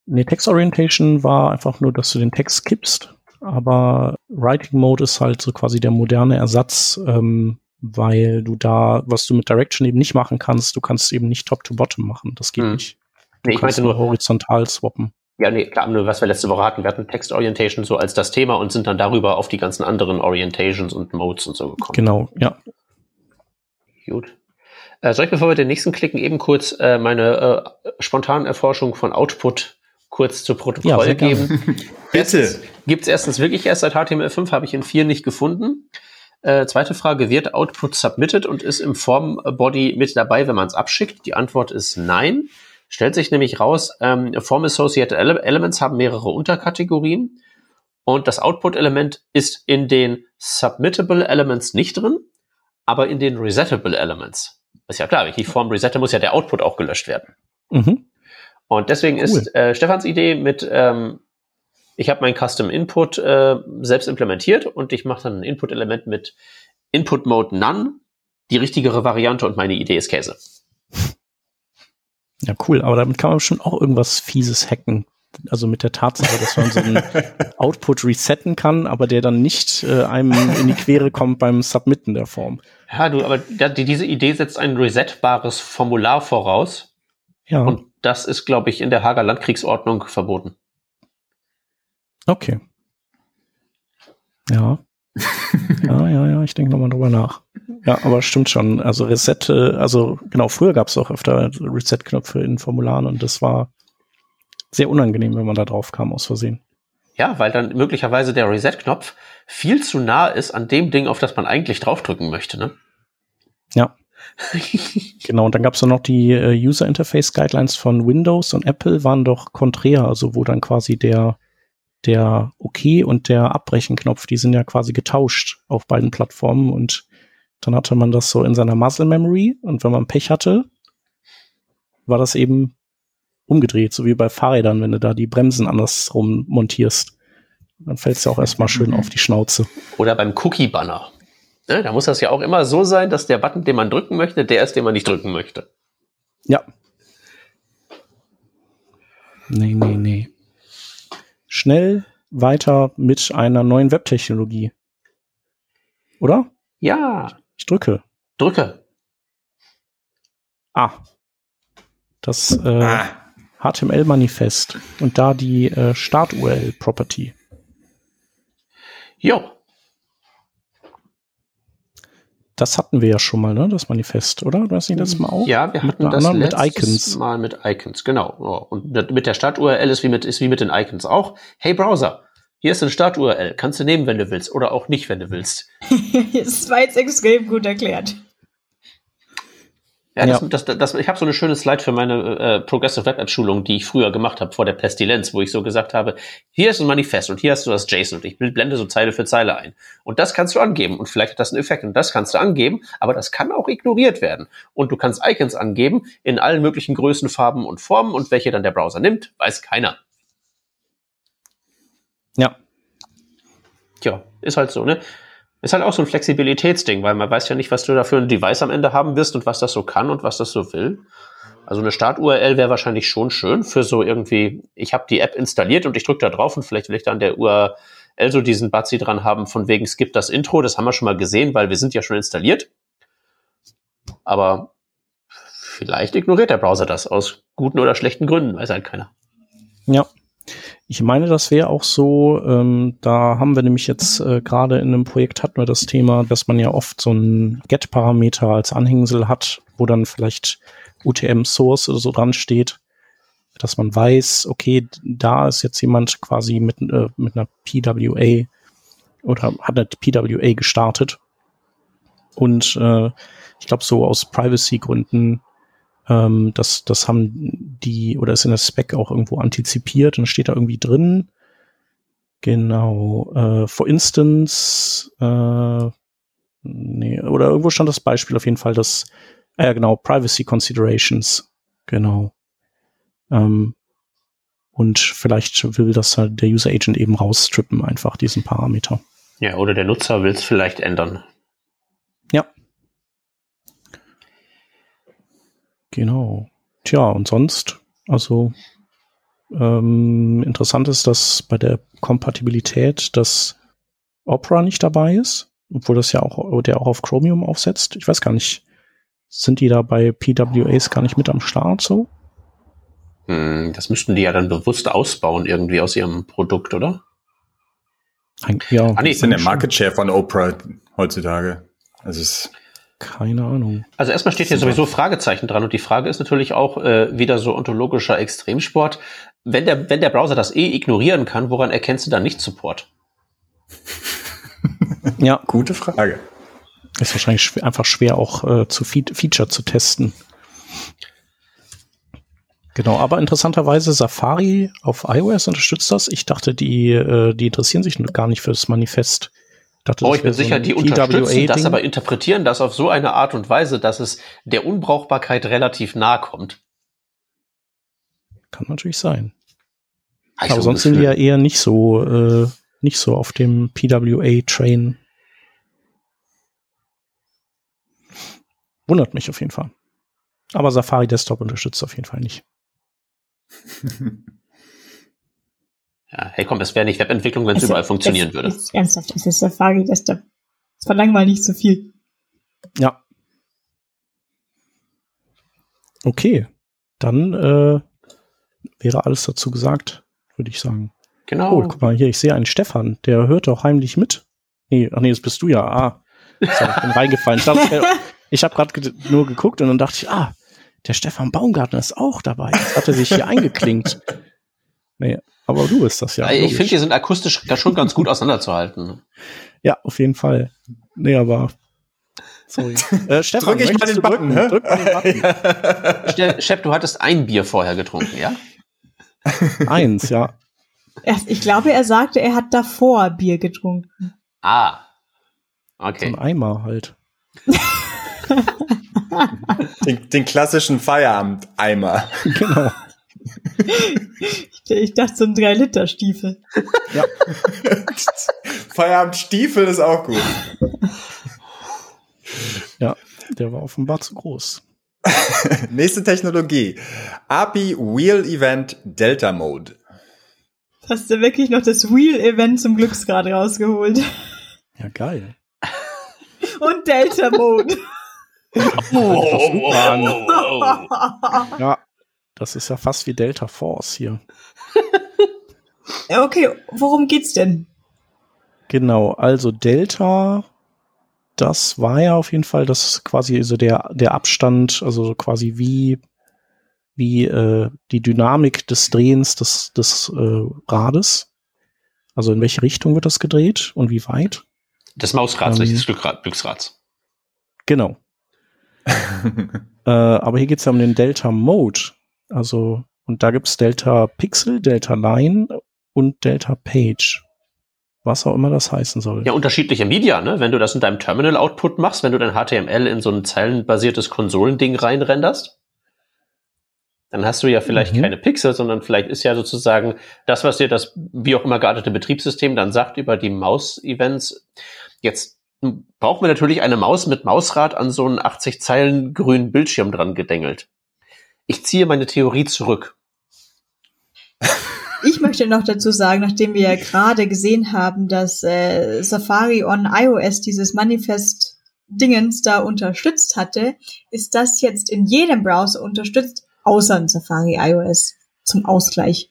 Nee, Text Orientation war einfach nur, dass du den Text skippst. Aber Writing Mode ist halt so quasi der moderne Ersatz, ähm, weil du da, was du mit Direction eben nicht machen kannst, du kannst eben nicht Top to Bottom machen. Das geht hm. nicht. Du nee, ich meinte nur horizontal swappen. Ja, nee, klar, nur was wir letzte Woche hatten. Wir hatten Text Orientation so als das Thema und sind dann darüber auf die ganzen anderen Orientations und Modes und so gekommen. Genau, ja. Gut. Äh, soll ich, bevor wir den nächsten klicken, eben kurz äh, meine äh, spontanen Erforschung von Output kurz zu Protokoll ja, geben? (laughs) Bitte. Gibt es erstens wirklich erst seit HTML5, habe ich in 4 nicht gefunden. Äh, zweite Frage, wird Output submitted und ist im Form-Body mit dabei, wenn man es abschickt? Die Antwort ist nein. Stellt sich nämlich raus, ähm, Form-Associated Ele Elements haben mehrere Unterkategorien und das Output-Element ist in den Submittable Elements nicht drin, aber in den Resettable Elements. Ist ja klar, wenn ich die Form resette, muss ja der Output auch gelöscht werden. Mhm. Und deswegen cool. ist äh, Stefans Idee mit ähm, ich habe mein Custom Input äh, selbst implementiert und ich mache dann ein Input-Element mit Input Mode None, die richtigere Variante und meine Idee ist Käse. Ja, cool, aber damit kann man schon auch irgendwas Fieses hacken. Also mit der Tatsache, dass man so einen (laughs) Output resetten kann, aber der dann nicht äh, einem in die Quere kommt beim Submitten der Form. Ja, du, aber da, diese Idee setzt ein resetbares Formular voraus. Ja. Und das ist, glaube ich, in der Hager Landkriegsordnung verboten. Okay. Ja. (laughs) ja, ja, ja, ich denke nochmal drüber nach. Ja, aber stimmt schon. Also Reset, also genau, früher gab es auch öfter Reset-Knöpfe in Formularen und das war sehr unangenehm, wenn man da drauf kam aus Versehen. Ja, weil dann möglicherweise der Reset-Knopf viel zu nah ist an dem Ding, auf das man eigentlich draufdrücken möchte, ne? Ja. Genau, und dann gab es noch die äh, User Interface Guidelines von Windows und Apple waren doch konträr, also wo dann quasi der der OK und der Abbrechen-Knopf, die sind ja quasi getauscht auf beiden Plattformen und dann hatte man das so in seiner Muscle Memory und wenn man Pech hatte, war das eben umgedreht, so wie bei Fahrrädern, wenn du da die Bremsen andersrum montierst. Dann fällt es ja auch erstmal schön auf die Schnauze. Oder beim Cookie-Banner. Ne, da muss das ja auch immer so sein, dass der Button, den man drücken möchte, der ist, den man nicht drücken möchte. Ja. Nee, nee, nee. Schnell weiter mit einer neuen Webtechnologie. Oder? Ja. Ich drücke. Drücke. Ah. Das äh, ah. HTML-Manifest und da die äh, Start-URL-Property. Jo. Das hatten wir ja schon mal, ne? Das Manifest, oder? Du hast nicht das mal auch? Ja, wir hatten mit das mit Icons. Mal mit Icons, genau. Und mit der Start-URL ist wie mit ist wie mit den Icons auch. Hey Browser, hier ist ein Start-URL. Kannst du nehmen, wenn du willst, oder auch nicht, wenn du willst. (laughs) das war jetzt extrem gut erklärt. Ja, das, ja. Das, das, das, ich habe so eine schöne Slide für meine äh, Progressive Web App Schulung, die ich früher gemacht habe vor der Pestilenz, wo ich so gesagt habe, hier ist ein Manifest und hier hast du das JSON und ich blende so Zeile für Zeile ein. Und das kannst du angeben und vielleicht hat das einen Effekt und das kannst du angeben, aber das kann auch ignoriert werden. Und du kannst Icons angeben in allen möglichen Größen, Farben und Formen und welche dann der Browser nimmt, weiß keiner. Ja. Tja, ist halt so, ne? Ist halt auch so ein Flexibilitätsding, weil man weiß ja nicht, was du da für ein Device am Ende haben wirst und was das so kann und was das so will. Also eine Start-URL wäre wahrscheinlich schon schön für so irgendwie, ich habe die App installiert und ich drücke da drauf und vielleicht will ich da an der URL so diesen Butzi dran haben, von wegen skip das Intro, das haben wir schon mal gesehen, weil wir sind ja schon installiert. Aber vielleicht ignoriert der Browser das aus guten oder schlechten Gründen, weiß halt keiner. Ja, ich meine, das wäre auch so, ähm, da haben wir nämlich jetzt äh, gerade in einem Projekt hatten wir das Thema, dass man ja oft so einen Get-Parameter als Anhängsel hat, wo dann vielleicht UTM-Source oder so dran steht, dass man weiß, okay, da ist jetzt jemand quasi mit, äh, mit einer PWA oder hat eine PWA gestartet. Und äh, ich glaube, so aus Privacy-Gründen ähm, das, das haben die, oder ist in der Spec auch irgendwo antizipiert und steht da irgendwie drin. Genau. Äh, for instance, äh, nee, oder irgendwo stand das Beispiel auf jeden Fall, das, äh, ja genau, Privacy Considerations. Genau. Ähm, und vielleicht will das halt der User Agent eben rausstrippen, einfach diesen Parameter. Ja, oder der Nutzer will es vielleicht ändern. Ja, Genau. Tja, und sonst, also ähm, interessant ist, dass bei der Kompatibilität das Opera nicht dabei ist, obwohl das ja auch, der auch auf Chromium aufsetzt. Ich weiß gar nicht, sind die da bei PWAs gar nicht mit am Start so? Hm, das müssten die ja dann bewusst ausbauen irgendwie aus ihrem Produkt, oder? Ja, ah, nee, ist denn der Market Share von Oprah heutzutage? Also es keine Ahnung. Also erstmal steht hier sowieso Fragezeichen dran und die Frage ist natürlich auch äh, wieder so ontologischer Extremsport. Wenn der, wenn der Browser das eh ignorieren kann, woran erkennst du dann nicht Support? (laughs) ja, gute Frage. Ist wahrscheinlich schwer, einfach schwer auch äh, zu Fe Feature zu testen. Genau, aber interessanterweise Safari auf iOS unterstützt das. Ich dachte, die, äh, die interessieren sich gar nicht für das Manifest. Dachte, oh, ich bin sicher, so die unterstützen das, aber interpretieren das auf so eine Art und Weise, dass es der Unbrauchbarkeit relativ nahe kommt. Kann natürlich sein. Aber sonst sind die ja eher nicht so, äh, nicht so auf dem PWA-Train. Wundert mich auf jeden Fall. Aber Safari Desktop unterstützt auf jeden Fall nicht. (laughs) Ja, hey komm, es wäre nicht Webentwicklung, wenn es überall funktionieren es, würde. Ist ernsthaft, es ist Safari Desktop. Das verlangt mal nicht so viel. Ja. Okay. Dann äh, wäre alles dazu gesagt, würde ich sagen. Genau. Oh, guck mal hier, ich sehe einen Stefan, der hört doch heimlich mit. Nee, ach nee, das bist du ja. Ah, so, ich bin (laughs) reingefallen. Ich, ich habe gerade nur geguckt und dann dachte ich, ah, der Stefan Baumgartner ist auch dabei. Jetzt hat er sich hier (laughs) eingeklinkt. Nee, aber du bist das ja. Ich finde, die sind akustisch da schon ganz gut auseinanderzuhalten. Ja, auf jeden Fall. Nee, aber Sorry. (laughs) Äh, Stefan, Drück ich mal den Button, hä? Drück mal den Button. (laughs) Chef, du hattest ein Bier vorher getrunken, ja? (laughs) Eins, ja. Ich glaube, er sagte, er hat davor Bier getrunken. Ah. Okay. So ein Eimer halt. den, den klassischen Feierabend-Eimer. Genau. Ich, ich dachte, so ein 3-Liter-Stiefel. Ja. Feierabend-Stiefel ist auch gut. Ja, der war offenbar zu groß. Nächste Technologie. API Wheel Event Delta Mode. Hast du wirklich noch das Wheel Event zum Glücksgrad rausgeholt? Ja, geil. Und Delta Mode. Oh, (laughs) ja, das ist ja fast wie Delta Force hier. (laughs) Okay, worum geht's denn? Genau, also Delta das war ja auf jeden Fall das quasi so der, der Abstand, also quasi wie, wie äh, die Dynamik des Drehens des, des äh, Rades. Also in welche Richtung wird das gedreht und wie weit? Des Mausrads, ähm, nicht des Glückrad, Glücksrads. Genau. (laughs) äh, aber hier geht es ja um den Delta Mode. Also, und da gibt es Delta Pixel, Delta Line und Delta Page was auch immer das heißen soll. Ja, unterschiedliche Media, ne? Wenn du das in deinem Terminal-Output machst, wenn du dein HTML in so ein zeilenbasiertes Konsolending reinrenderst, dann hast du ja vielleicht mhm. keine Pixel, sondern vielleicht ist ja sozusagen das, was dir das wie auch immer geartete Betriebssystem dann sagt über die Maus-Events. Jetzt brauchen wir natürlich eine Maus mit Mausrad an so einen 80 Zeilen grünen Bildschirm dran gedengelt. Ich ziehe meine Theorie zurück. Ich möchte noch dazu sagen, nachdem wir ja gerade gesehen haben, dass äh, Safari on iOS dieses Manifest Dingens da unterstützt hatte, ist das jetzt in jedem Browser unterstützt, außer in Safari iOS zum Ausgleich.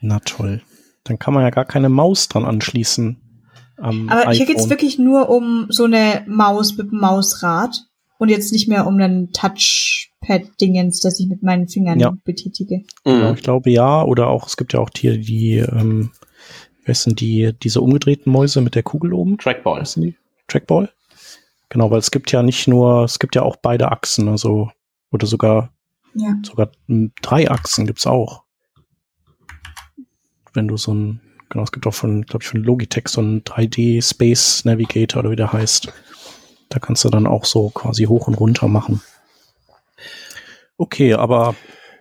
Na toll. Dann kann man ja gar keine Maus dran anschließen. Aber iPhone. hier geht's wirklich nur um so eine Maus mit einem Mausrad und jetzt nicht mehr um einen Touchpad-Dingens, das ich mit meinen Fingern ja. betätige. Mhm. Ich glaube ja, oder auch, es gibt ja auch Tiere, die, ähm, wer sind die, diese umgedrehten Mäuse mit der Kugel oben? Trackball. Was sind die? Trackball? Genau, weil es gibt ja nicht nur, es gibt ja auch beide Achsen, also, oder sogar, ja. sogar drei Achsen gibt's auch. Wenn du so ein, genau, es gibt auch von, glaube ich, von Logitech so ein 3D Space Navigator oder wie der heißt. Da kannst du dann auch so quasi hoch und runter machen. Okay, aber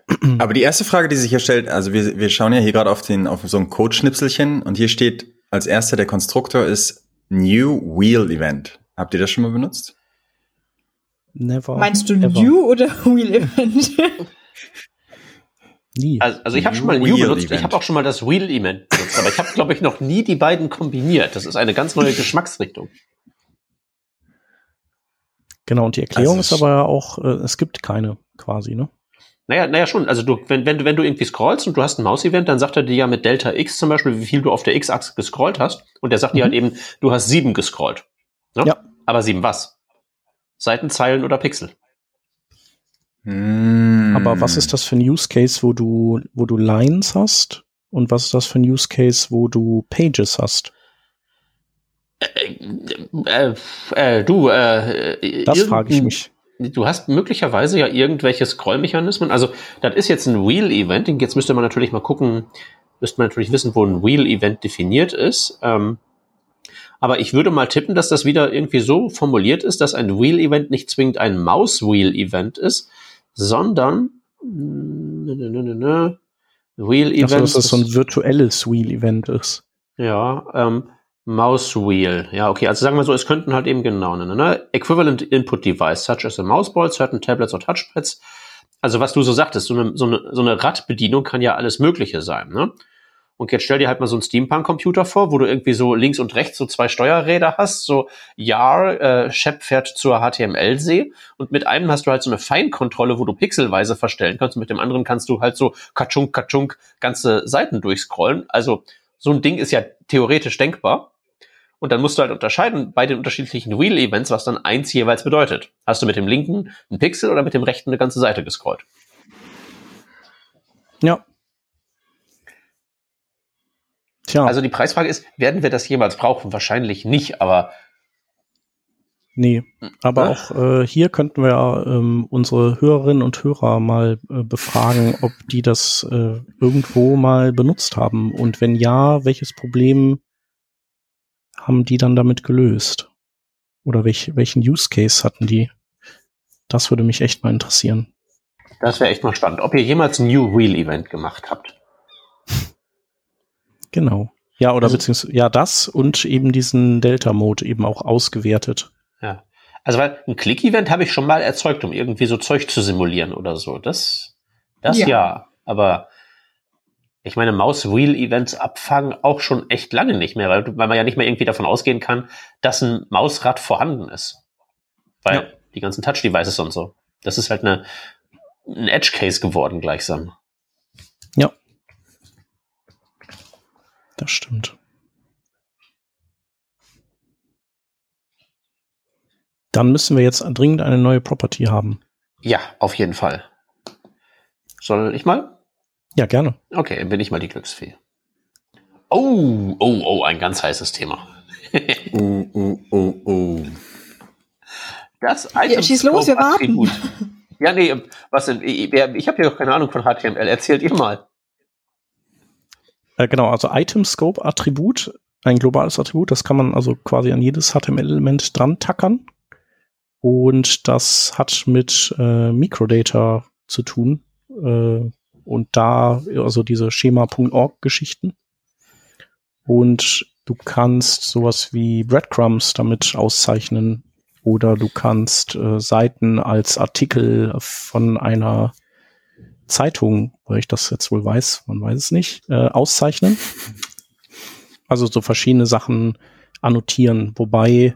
(clears throat) aber die erste Frage, die sich hier stellt, also wir, wir schauen ja hier gerade auf den auf so ein Codeschnipselchen und hier steht als erster der Konstruktor ist New Wheel Event. Habt ihr das schon mal benutzt? Never. Meinst du ever. New oder (laughs) Wheel Event? (laughs) nie. Also, also ich habe schon mal New benutzt. Event. Ich habe auch schon mal das Wheel Event benutzt, aber ich habe glaube ich noch nie die beiden kombiniert. Das ist eine ganz neue (laughs) Geschmacksrichtung. Genau, und die Erklärung also ist aber auch, äh, es gibt keine quasi, ne? Naja, naja, schon. Also du, wenn, wenn du, wenn du irgendwie scrollst und du hast ein Maus-Event, dann sagt er dir ja mit Delta X zum Beispiel, wie viel du auf der X-Achse gescrollt hast. Und der sagt mhm. dir halt eben, du hast sieben gescrollt. Ne? Ja. Aber sieben was? Seitenzeilen oder Pixel? Hm. Aber was ist das für ein Use Case, wo du, wo du Lines hast? Und was ist das für ein Use Case, wo du Pages hast? Äh, äh, du, äh, das frage ich mich. Du hast möglicherweise ja irgendwelche Scrollmechanismen. Also, das ist jetzt ein Wheel-Event. Jetzt müsste man natürlich mal gucken, müsste man natürlich wissen, wo ein Wheel-Event definiert ist. Ähm, aber ich würde mal tippen, dass das wieder irgendwie so formuliert ist, dass ein Wheel-Event nicht zwingend ein Mouse-Wheel-Event ist, sondern Wheel-Events. Also, dass das so ein virtuelles Wheel-Event ist. Ja, ähm, Mouse Wheel. Ja, okay. Also sagen wir so, es könnten halt eben genau, ne, ne? Equivalent Input Device, such as a mouseball, certain tablets or touchpads. Also was du so sagtest, so eine, so eine, so eine Radbedienung kann ja alles Mögliche sein, ne? Und jetzt stell dir halt mal so einen Steampunk-Computer vor, wo du irgendwie so links und rechts so zwei Steuerräder hast, so Yar, äh, Shep fährt zur HTML-See und mit einem hast du halt so eine Feinkontrolle, wo du pixelweise verstellen kannst und mit dem anderen kannst du halt so katschunk, katschunk ganze Seiten durchscrollen. Also so ein Ding ist ja theoretisch denkbar. Und dann musst du halt unterscheiden bei den unterschiedlichen Wheel-Events, was dann eins jeweils bedeutet. Hast du mit dem linken einen Pixel oder mit dem rechten eine ganze Seite gescrollt? Ja. Tja. Also die Preisfrage ist, werden wir das jemals brauchen? Wahrscheinlich nicht, aber Nee, aber ja? auch äh, hier könnten wir ähm, unsere Hörerinnen und Hörer mal äh, befragen, ob die das äh, irgendwo mal benutzt haben. Und wenn ja, welches Problem haben die dann damit gelöst? Oder welch, welchen Use Case hatten die? Das würde mich echt mal interessieren. Das wäre echt mal spannend, ob ihr jemals ein New Wheel Event gemacht habt. Genau. Ja, oder also, beziehungsweise, ja, das und eben diesen Delta-Mode eben auch ausgewertet. Ja. Also, weil ein Click-Event habe ich schon mal erzeugt, um irgendwie so Zeug zu simulieren oder so. Das, das ja. ja. Aber ich meine, Maus-Wheel-Events abfangen auch schon echt lange nicht mehr, weil, weil man ja nicht mehr irgendwie davon ausgehen kann, dass ein Mausrad vorhanden ist. Weil ja. die ganzen Touch-Devices und so. Das ist halt eine, ein Edge-Case geworden gleichsam. Ja. Das stimmt. Dann müssen wir jetzt dringend eine neue Property haben. Ja, auf jeden Fall. Soll ich mal? Ja, gerne. Okay, dann bin ich mal die Glücksfee. Oh, oh, oh, ein ganz heißes Thema. (laughs) oh, oh, oh, oh. Das Item ja, schieß los, wir warten. Ja, nee, was denn? Ich, ich habe ja doch keine Ahnung von HTML. Erzählt ihr mal. Äh, genau, also Item Scope Attribut, ein globales Attribut, das kann man also quasi an jedes HTML-Element dran tackern. Und das hat mit äh, Microdata zu tun. Äh, und da, also diese Schema.org-Geschichten. Und du kannst sowas wie Breadcrumbs damit auszeichnen. Oder du kannst äh, Seiten als Artikel von einer Zeitung, weil ich das jetzt wohl weiß, man weiß es nicht, äh, auszeichnen. Also so verschiedene Sachen annotieren, wobei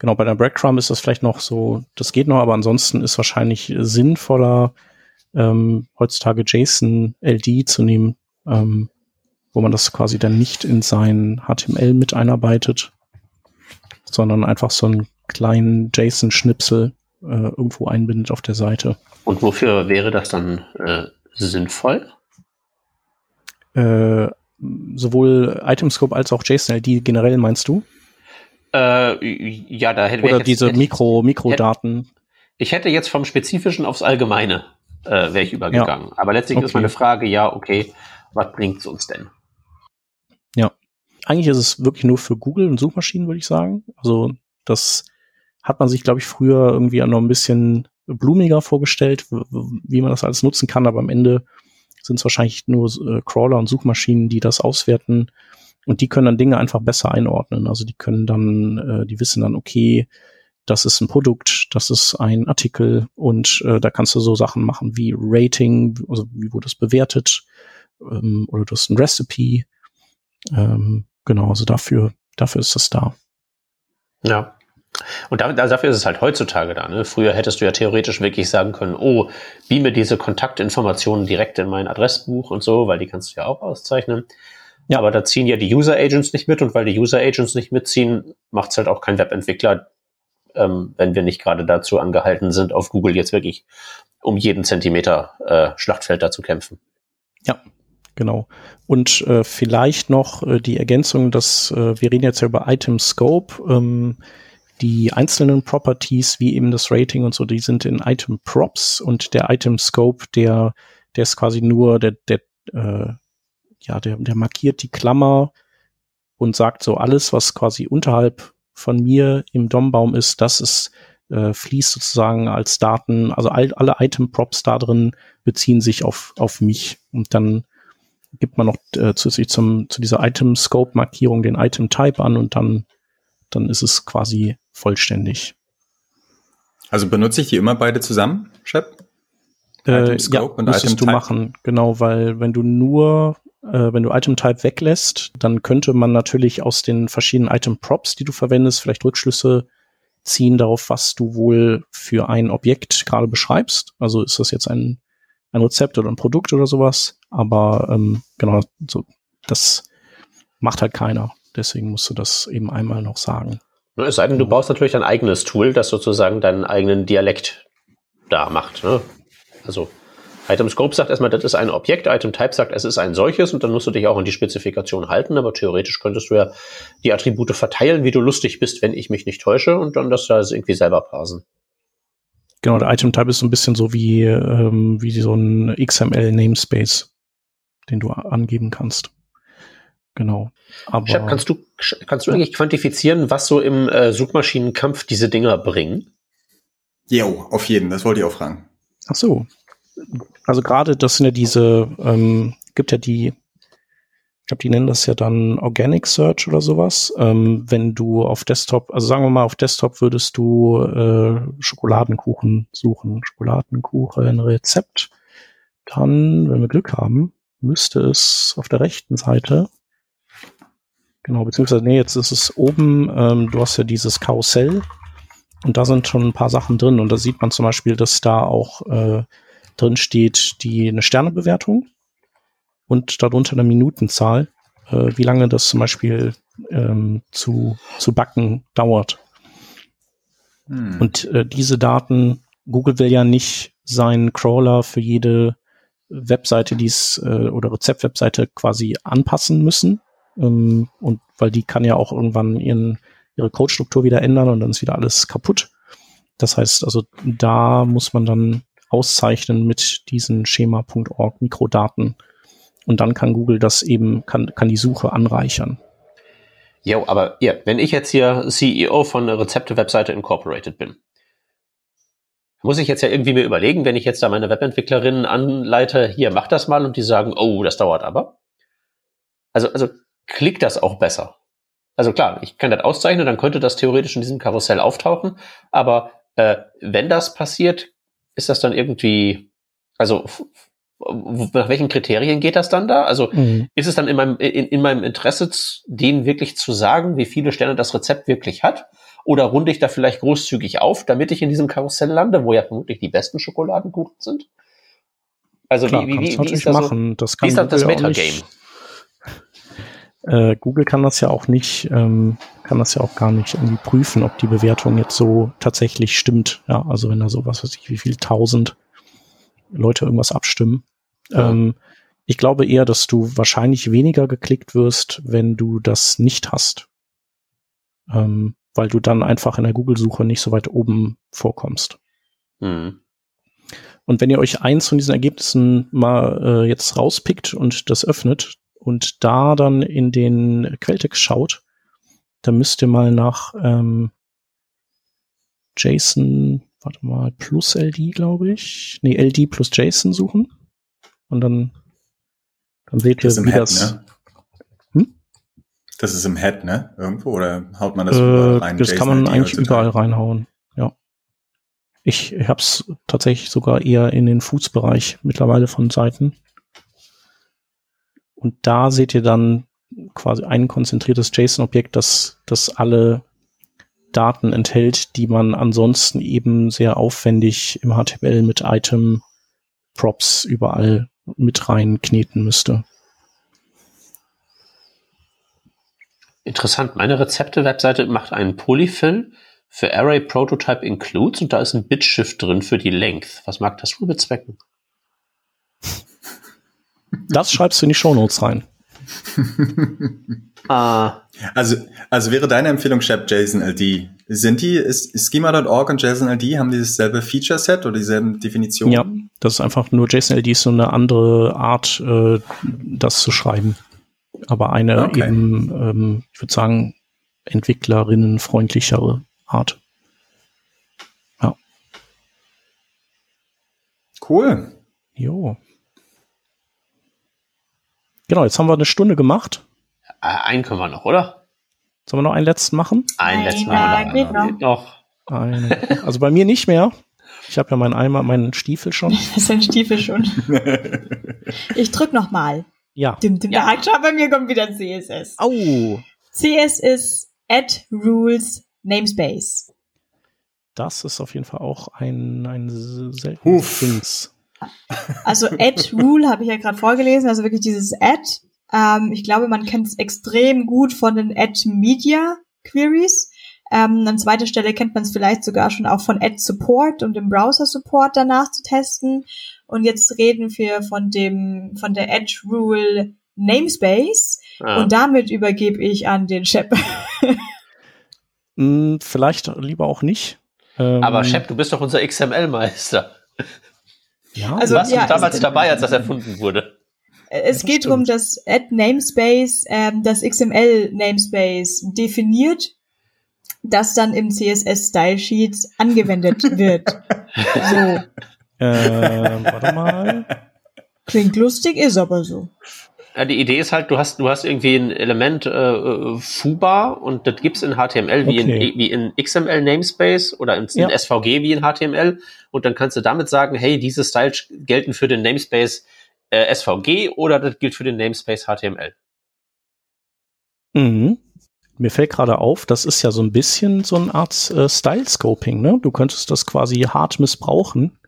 Genau, bei der Breadcrumb ist das vielleicht noch so, das geht noch, aber ansonsten ist wahrscheinlich sinnvoller, ähm, heutzutage JSON LD zu nehmen, ähm, wo man das quasi dann nicht in sein HTML mit einarbeitet, sondern einfach so einen kleinen JSON-Schnipsel äh, irgendwo einbindet auf der Seite. Und wofür wäre das dann äh, sinnvoll? Äh, sowohl Itemscope als auch JSON-LD generell meinst du? Äh, ja, da hätte Oder jetzt, diese Mikro, Mikrodaten. Hätte, ich hätte jetzt vom Spezifischen aufs Allgemeine äh, wäre ich übergegangen. Ja. Aber letztlich okay. ist meine Frage, ja, okay, was bringt's uns denn? Ja, eigentlich ist es wirklich nur für Google und Suchmaschinen, würde ich sagen. Also das hat man sich, glaube ich, früher irgendwie noch ein bisschen blumiger vorgestellt, wie man das alles nutzen kann, aber am Ende sind es wahrscheinlich nur äh, Crawler und Suchmaschinen, die das auswerten und die können dann Dinge einfach besser einordnen. Also die können dann, äh, die wissen dann, okay, das ist ein Produkt, das ist ein Artikel und äh, da kannst du so Sachen machen wie Rating, also wie wurde es bewertet, ähm, oder du hast ein Recipe. Ähm, genau, also dafür, dafür ist das da. Ja. Und dafür ist es halt heutzutage da. Ne? Früher hättest du ja theoretisch wirklich sagen können, oh, beame diese Kontaktinformationen direkt in mein Adressbuch und so, weil die kannst du ja auch auszeichnen. Ja, aber da ziehen ja die User Agents nicht mit und weil die User Agents nicht mitziehen, macht es halt auch kein Webentwickler, ähm, wenn wir nicht gerade dazu angehalten sind, auf Google jetzt wirklich um jeden Zentimeter äh, Schlachtfeld da zu kämpfen. Ja, genau. Und äh, vielleicht noch äh, die Ergänzung, dass äh, wir reden jetzt ja über Item Scope. Ähm, die einzelnen Properties, wie eben das Rating und so, die sind in Item Props und der Item Scope, der, der ist quasi nur der, der äh, ja, der, der markiert die Klammer und sagt so alles, was quasi unterhalb von mir im DOM-Baum ist, das ist, äh, fließt sozusagen als Daten, also all, alle Item-Props da drin beziehen sich auf, auf mich und dann gibt man noch äh, zusätzlich zum, zu dieser Item-Scope-Markierung den Item-Type an und dann, dann ist es quasi vollständig. Also benutze ich die immer beide zusammen, Shep? Äh, ja, und müsstest du machen, genau, weil wenn du nur, äh, wenn du Item Type weglässt, dann könnte man natürlich aus den verschiedenen Item Props, die du verwendest, vielleicht Rückschlüsse ziehen darauf, was du wohl für ein Objekt gerade beschreibst. Also ist das jetzt ein, ein Rezept oder ein Produkt oder sowas. Aber ähm, genau, so, das macht halt keiner. Deswegen musst du das eben einmal noch sagen. Es sei denn, du baust natürlich ein eigenes Tool, das sozusagen deinen eigenen Dialekt da macht. Ne? Also Item Scope sagt erstmal, das ist ein Objekt, Item Type sagt, es ist ein solches und dann musst du dich auch an die Spezifikation halten, aber theoretisch könntest du ja die Attribute verteilen, wie du lustig bist, wenn ich mich nicht täusche und dann das da irgendwie selber parsen. Genau, der Item Type ist so ein bisschen so wie, ähm, wie so ein XML Namespace, den du angeben kannst. Genau. Aber Chef, kannst du, kannst du eigentlich quantifizieren, was so im äh, Suchmaschinenkampf diese Dinger bringen? Jo, auf jeden, das wollte ich auch fragen. Ach so, also gerade das sind ja diese, ähm, gibt ja die, ich glaube, die nennen das ja dann Organic Search oder sowas. Ähm, wenn du auf Desktop, also sagen wir mal, auf Desktop würdest du äh, Schokoladenkuchen suchen, Schokoladenkuchen Rezept, dann, wenn wir Glück haben, müsste es auf der rechten Seite Genau, beziehungsweise, nee, jetzt ist es oben, ähm, du hast ja dieses Karussell und da sind schon ein paar Sachen drin und da sieht man zum Beispiel, dass da auch äh, drin steht die eine Sternebewertung und darunter eine Minutenzahl, äh, wie lange das zum Beispiel ähm, zu, zu backen dauert. Hm. Und äh, diese Daten, Google will ja nicht seinen Crawler für jede Webseite, die es äh, oder Rezeptwebseite quasi anpassen müssen. Ähm, und weil die kann ja auch irgendwann ihren, ihre Codestruktur wieder ändern und dann ist wieder alles kaputt. Das heißt also, da muss man dann auszeichnen mit diesen schema.org Mikrodaten. Und dann kann Google das eben, kann, kann die Suche anreichern. Jo, aber ja, wenn ich jetzt hier CEO von Rezepte-Webseite Incorporated bin, muss ich jetzt ja irgendwie mir überlegen, wenn ich jetzt da meine Webentwicklerinnen anleite, hier, mach das mal und die sagen, oh, das dauert aber. Also, also klickt das auch besser. Also klar, ich kann das auszeichnen, dann könnte das theoretisch in diesem Karussell auftauchen, aber äh, wenn das passiert, ist das dann irgendwie, also nach welchen Kriterien geht das dann da? Also mhm. ist es dann in meinem, in, in meinem Interesse, denen wirklich zu sagen, wie viele Sterne das Rezept wirklich hat? Oder runde ich da vielleicht großzügig auf, damit ich in diesem Karussell lande, wo ja vermutlich die besten Schokoladenkuchen sind? Also Klar, wie, wie, wie, wie ist das machen. So, das kann wie ist das, das Metagame? Äh, Google kann das ja auch nicht, ähm, kann das ja auch gar nicht irgendwie prüfen, ob die Bewertung jetzt so tatsächlich stimmt. Ja, also wenn da sowas, weiß ich, wie viel tausend Leute irgendwas abstimmen. Ja. Ähm, ich glaube eher, dass du wahrscheinlich weniger geklickt wirst, wenn du das nicht hast. Ähm, weil du dann einfach in der Google-Suche nicht so weit oben vorkommst. Mhm. Und wenn ihr euch eins von diesen Ergebnissen mal äh, jetzt rauspickt und das öffnet, und da dann in den Quelltext schaut, dann müsst ihr mal nach ähm, JSON, warte mal, plus LD, glaube ich. Nee, LD plus JSON suchen. Und dann, dann seht ihr, wie Head, das. Ne? Hm? Das ist im Head, ne? Irgendwo? Oder haut man das äh, überall rein? Das JSON kann man eigentlich überall reinhauen. Ja. Ich, ich habe es tatsächlich sogar eher in den Fußbereich mittlerweile von Seiten. Und da seht ihr dann quasi ein konzentriertes JSON-Objekt, das, das alle Daten enthält, die man ansonsten eben sehr aufwendig im HTML mit Item Props überall mit rein kneten müsste. Interessant. Meine Rezepte-Webseite macht einen Polyfill für Array Prototype Includes und da ist ein Bitshift drin für die Length. Was mag das wohl bezwecken? Das schreibst du in die Shownotes rein. (laughs) ah. Also, also wäre deine Empfehlung Shep JSON-LD. Sind die, ist, Schema.org und JSON-LD, haben die dasselbe Feature-Set oder dieselben Definitionen? Ja, das ist einfach nur JSON-LD ist so eine andere Art, äh, das zu schreiben. Aber eine okay. eben, ähm, ich würde sagen, entwicklerinnenfreundlichere Art. Ja. Cool. Jo. Genau, jetzt haben wir eine Stunde gemacht. Äh, einen können wir noch, oder? Sollen wir noch einen letzten machen? Einen letzten Mal. geht noch. Geht noch. Eine. Also bei mir nicht mehr. Ich habe ja meinen Eimer, meinen Stiefel schon. Das (laughs) ist ein Stiefel schon. Ich drück noch mal. Ja. Dim, dim, Ja. Schau, bei mir kommt wieder CSS. Au! CS ist add rules namespace. Das ist auf jeden Fall auch ein, ein seltenes. Also add rule habe ich ja gerade vorgelesen, also wirklich dieses add. Ähm, ich glaube, man kennt es extrem gut von den add media queries. Ähm, an zweiter Stelle kennt man es vielleicht sogar schon auch von add support, um den Browser Support danach zu testen. Und jetzt reden wir von dem, von der add rule namespace. Ah. Und damit übergebe ich an den Shep. Hm, vielleicht lieber auch nicht. Ähm, Aber Shep, du bist doch unser XML-Meister. Ja, Also, Du warst ja, damals es- dabei, als das erfunden wurde. Es das geht darum, dass Add Namespace ähm, das XML Namespace definiert, das dann im CSS Style Sheet angewendet (laughs) wird. so äh, warte mal. klingt lustig, ist aber so. Ja, die Idee ist halt, du hast, du hast irgendwie ein Element äh, Fuba und das gibt's in HTML wie, Okay. in, wie in XML Namespace oder in, in Ja. SVG wie in HTML und dann kannst du damit sagen, hey, diese Styles gelten für den Namespace äh, SVG oder das gilt für den Namespace HTML. Mhm. Mir fällt gerade auf, das ist ja so ein bisschen so eine Art äh, Style-Scoping, ne? Du könntest das quasi hart missbrauchen,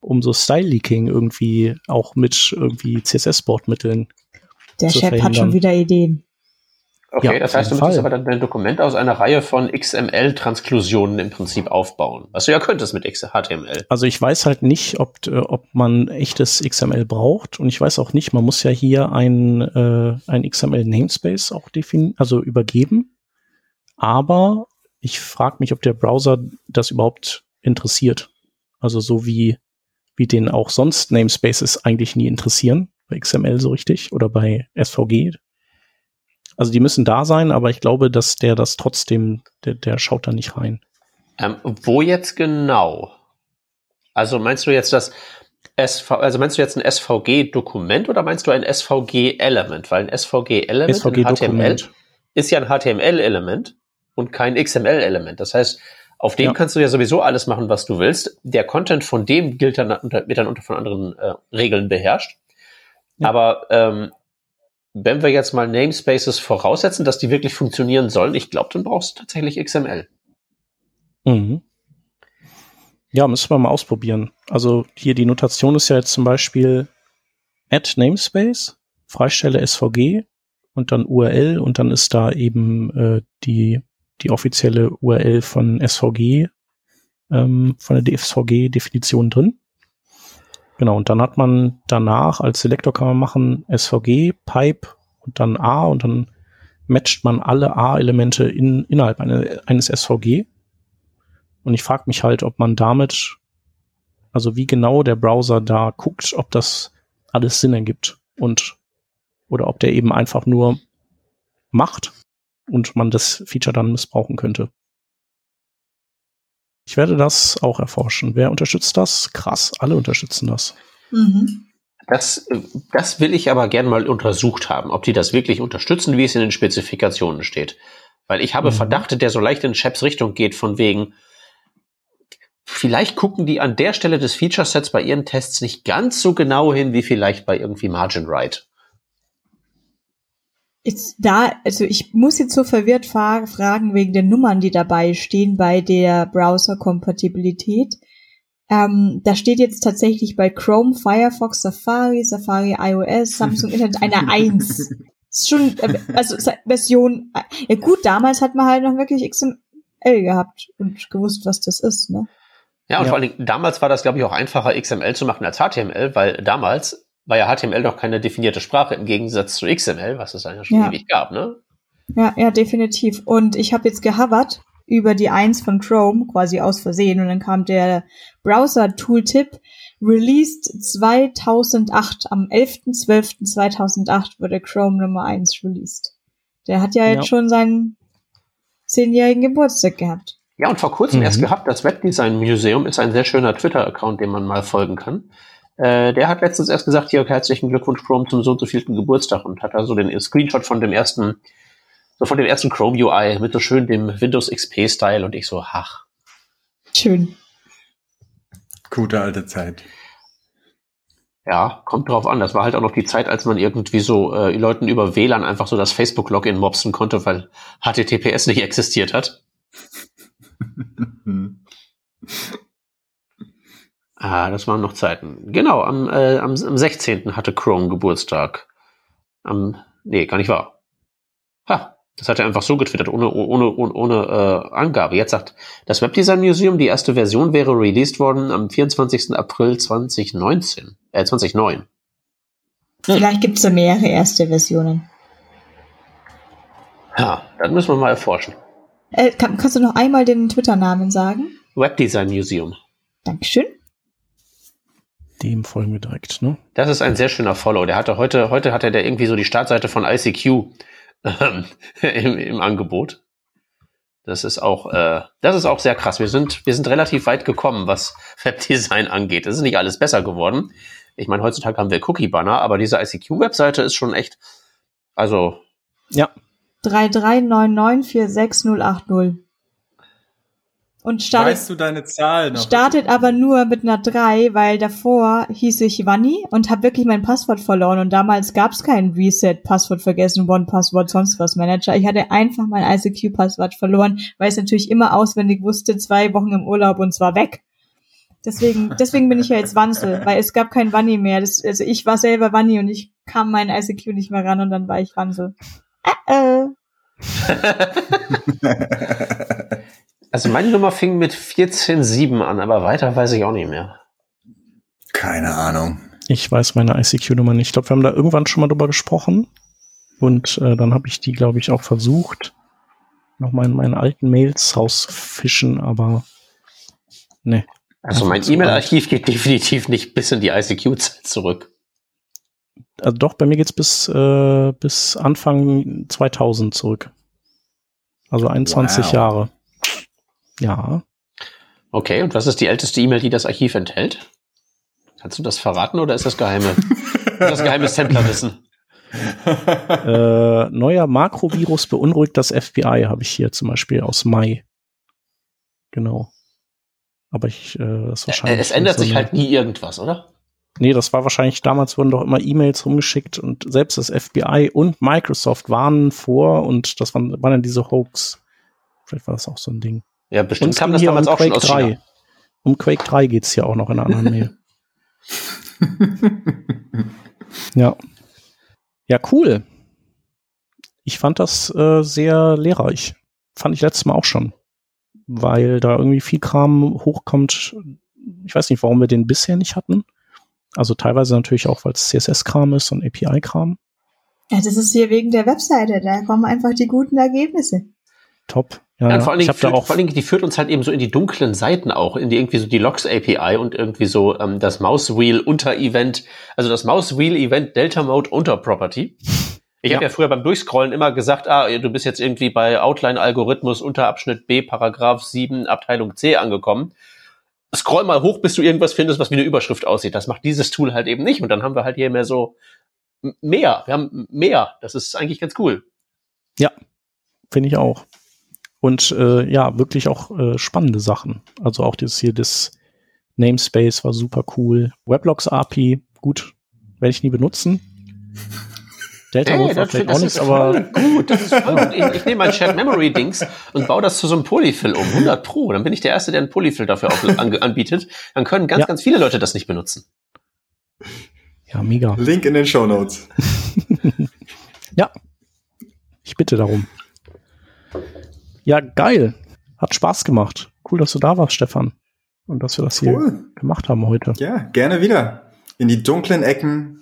um so Style-Leaking irgendwie auch mit irgendwie CSS-Bordmitteln. Der Chef hat verhindern. schon wieder Ideen. Okay, Ja, das heißt, du müsstest aber dann dein Dokument aus einer Reihe von XML-Transklusionen im Prinzip aufbauen. Was du ja könntest mit HTML. Also ich weiß halt nicht, ob, äh, ob man echtes XML braucht und ich weiß auch nicht, man muss ja hier ein, äh, ein XML-Namespace auch definieren, also übergeben. Aber ich frage mich, ob der Browser das überhaupt interessiert. Also so wie, wie den auch sonst Namespaces eigentlich nie interessieren, bei XML so richtig oder bei SVG. Also die müssen da sein, aber ich glaube, dass der das trotzdem, der, der schaut da nicht rein. Ähm, wo jetzt genau? Also meinst du jetzt das SV, also meinst du jetzt ein SVG-Dokument oder meinst du ein SVG-Element? Weil ein SVG-Element in HTML ist ja ein HTML-Element und kein XML-Element. Das heißt, auf dem Ja. kannst du ja sowieso alles machen, was du willst. Der Content von dem gilt dann unter, wird dann unter von anderen äh, Regeln beherrscht. Ja. Aber ähm, wenn wir jetzt mal Namespaces voraussetzen, dass die wirklich funktionieren sollen, ich glaube, dann brauchst du tatsächlich XML. Mhm. Ja, müssen wir mal ausprobieren. Also hier die Notation ist ja jetzt zum Beispiel add namespace, Freistelle SVG und dann URL und dann ist da eben äh, die, die offizielle URL von SVG, ähm, von der DSVG-Definition drin. Genau, und dann hat man danach als Selektor kann man machen SVG, Pipe und dann A und dann matcht man alle A-Elemente in, innerhalb eine, eines SVG. Und ich frage mich halt, ob man damit, also wie genau der Browser da guckt, ob das alles Sinn ergibt und oder ob der eben einfach nur macht und man das Feature dann missbrauchen könnte. Ich werde das auch erforschen. Wer unterstützt das? Krass, alle unterstützen das. Mhm. Das, das will ich aber gern mal untersucht haben, ob die das wirklich unterstützen, wie es in den Spezifikationen steht. Weil ich habe Mhm. Verdachte, der so leicht in Chaps Richtung geht, von wegen, vielleicht gucken die an der Stelle des Feature-Sets bei ihren Tests nicht ganz so genau hin, wie vielleicht bei irgendwie Margin Right. Jetzt da, also ich muss jetzt so verwirrt fra fragen wegen den Nummern, die dabei stehen bei der Browser-Kompatibilität. Ähm, da steht jetzt tatsächlich bei Chrome, Firefox, Safari, Safari iOS, Samsung Internet eine (laughs) Eins. Ist schon, äh, also Version, äh, ja gut, damals hat man halt noch wirklich XML gehabt und gewusst, was das ist, ne? Ja, und Ja. vor allen Dingen, damals war das, glaube ich, auch einfacher, XML zu machen als HTML, weil damals war ja HTML noch keine definierte Sprache im Gegensatz zu XML, was es dann ja schon Ja. ewig gab, ne? Ja, ja, definitiv. Und ich habe jetzt gehovert über die Eins von Chrome, quasi aus Versehen, und dann kam der Browser-Tooltip, released 2008, am 11.12.2008 wurde Chrome Nummer 1 released. Der hat ja Ja. jetzt schon seinen zehnjährigen Geburtstag gehabt. Ja, und vor kurzem Mhm. erst gehabt, das Webdesign Museum ist ein sehr schöner Twitter-Account, dem man mal folgen kann. Äh, der hat letztens erst gesagt, hier herzlichen Glückwunsch Chrome zum so und so vielten Geburtstag und hat da so den Screenshot von dem ersten, so von dem ersten Chrome UI mit so schön dem Windows XP Style und ich so, ach. Schön. Gute alte Zeit. Ja, kommt drauf an. Das war halt auch noch die Zeit, als man irgendwie so äh, Leuten über WLAN einfach so das Facebook-Login mobsen konnte, weil HTTPS nicht existiert hat. (laughs) Ah, das waren noch Zeiten. Genau, am, äh, am, am 16. hatte Chrome Geburtstag. Am, nee, gar nicht wahr. Ha, das hat er einfach so getwittert, ohne, ohne, ohne, ohne äh, Angabe. Jetzt sagt das Webdesign Museum, die erste Version wäre released worden am 24. April 2019. Äh, 2009. Vielleicht gibt's da mehrere erste Versionen. Ja, das müssen wir mal erforschen. Äh, kann, kannst du noch einmal den Twitter-Namen sagen? Webdesign Museum. Dankeschön. Dem folgen wir direkt, ne? Das ist ein sehr schöner Follow. Der hatte heute, heute hatte der irgendwie so die Startseite von ICQ ähm, (laughs) im, im Angebot. Das ist auch, äh, das ist auch sehr krass. Wir sind, wir sind relativ weit gekommen, was (laughs) Webdesign angeht. Es ist nicht alles besser geworden. Ich meine, heutzutage haben wir Cookie-Banner, aber diese ICQ-Webseite ist schon echt, also. Ja. 339946080. Und startet, Weißt du deine Zahl noch? startet aber nur mit einer 3, weil davor hieß ich Wanni und habe wirklich mein Passwort verloren. Und damals gab es keinen Reset, Passwort vergessen, One-Passwort, sonst was Manager. Ich hatte einfach mein ICQ-Passwort verloren, weil ich es natürlich immer auswendig wusste, zwei Wochen im Urlaub und zwar weg. Deswegen, (laughs) deswegen bin ich ja jetzt Wanzel, weil es gab kein Wanni mehr. Das, also ich war selber Wanni und ich kam mein ICQ nicht mehr ran und dann war ich Wanzel. Äh, äh. (laughs) Also meine Nummer fing mit 14.7 an, aber weiter weiß ich auch nicht mehr. Keine Ahnung. Ich weiß meine ICQ-Nummer nicht. Ich glaube, wir haben da irgendwann schon mal drüber gesprochen. Und äh, dann habe ich die, glaube ich, auch versucht, nochmal in meinen alten Mails rauszufischen, aber ne. Also mein E-Mail-Archiv geht definitiv nicht bis in die ICQ-Zeit zurück. Also doch, bei mir geht's bis, äh, bis Anfang 2000 zurück. Also 21 Wow. Jahre. Ja. Okay, und was ist die älteste E-Mail, die das Archiv enthält? Kannst du das verraten oder ist das geheime? (laughs) das geheimes Templerwissen? äh, neuer Makrovirus beunruhigt das FBI, habe ich hier zum Beispiel aus Mai. Genau. Aber ich, äh, das Äh, wahrscheinlich. Es ändert so sich halt nie irgendwas, oder? Nee, das war wahrscheinlich, damals wurden doch immer E-Mails rumgeschickt und selbst das FBI und Microsoft warnen vor und das waren, waren dann diese Hoax. Vielleicht war das auch so ein Ding. Ja, Und bestimmt es kam das hier damals um auch schon Quake aus 3. China. Um Quake 3 geht's hier auch noch in einer anderen Mail. (laughs) Ja. Ja, cool. Ich fand das äh, sehr lehrreich. Fand ich letztes Mal auch schon. Weil da irgendwie viel Kram hochkommt. Ich weiß nicht, warum wir den bisher nicht hatten. Also teilweise natürlich auch, weil es CSS-Kram ist und API-Kram. Ja, das ist hier wegen der Webseite. Da kommen einfach die guten Ergebnisse. Top. Ja, Ja, ja. vor allen, Dingen führt, vor allen Dingen, die führt uns halt eben so in die dunklen Seiten auch, in die irgendwie so die Logs API und irgendwie so ähm, das Mouse Wheel unter Event, also das Mouse Wheel Event Delta Mode unter Property. Ich Ja. habe ja früher beim Durchscrollen immer gesagt, ah, du bist jetzt irgendwie bei Outline Algorithmus unter Abschnitt B, Paragraph 7, Abteilung C angekommen. Scroll mal hoch, bis du irgendwas findest, was wie eine Überschrift aussieht. Das macht dieses Tool halt eben nicht. Und dann haben wir halt hier mehr so mehr. Wir haben mehr. Das ist eigentlich ganz cool. Finde ich auch. Und äh, ja, wirklich auch äh, spannende Sachen. Also auch das hier, das Namespace war super cool. Weblogs API, gut, werde ich nie benutzen. Delta Mode war vielleicht auch nichts, aber gut. Das ist voll gut. Ich, ich nehme mein Shared Memory Dings und baue das zu so einem Polyfill um. 100 Pro. Dann bin ich der Erste, der einen Polyfill dafür auf, an, anbietet. Dann können ganz, Ja. ganz viele Leute das nicht benutzen. ja, mega. Link in den Show Notes. (laughs) Ja, ich bitte darum. Ja, geil. Hat Spaß gemacht. Cool, dass du da warst, Stefan. Und dass wir das hier Cool. gemacht haben heute. Ja, gerne wieder. In die dunklen Ecken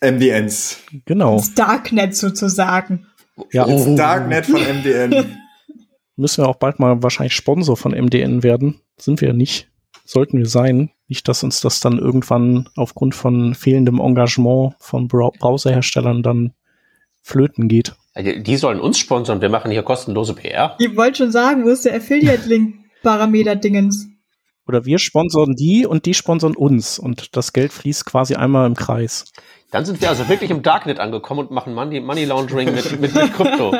MDNs. Genau. Das Darknet sozusagen. Ja, Ins Darknet von MDN. (laughs) müssen wir auch bald mal wahrscheinlich Sponsor von MDN werden. Sind wir ja nicht. Sollten wir sein. Nicht, dass uns das dann irgendwann aufgrund von fehlendem Engagement von Browserherstellern dann flöten geht. Also, Die sollen uns sponsern. Wir machen hier kostenlose PR. Ich wollte schon sagen, wo ist der Affiliate-Link-Parameter-Dingens? Oder wir sponsern die und die sponsern uns und das Geld fließt quasi einmal im Kreis. Dann sind wir also wirklich im Darknet angekommen und machen Money, Money Laundering mit, mit, mit Krypto. (laughs)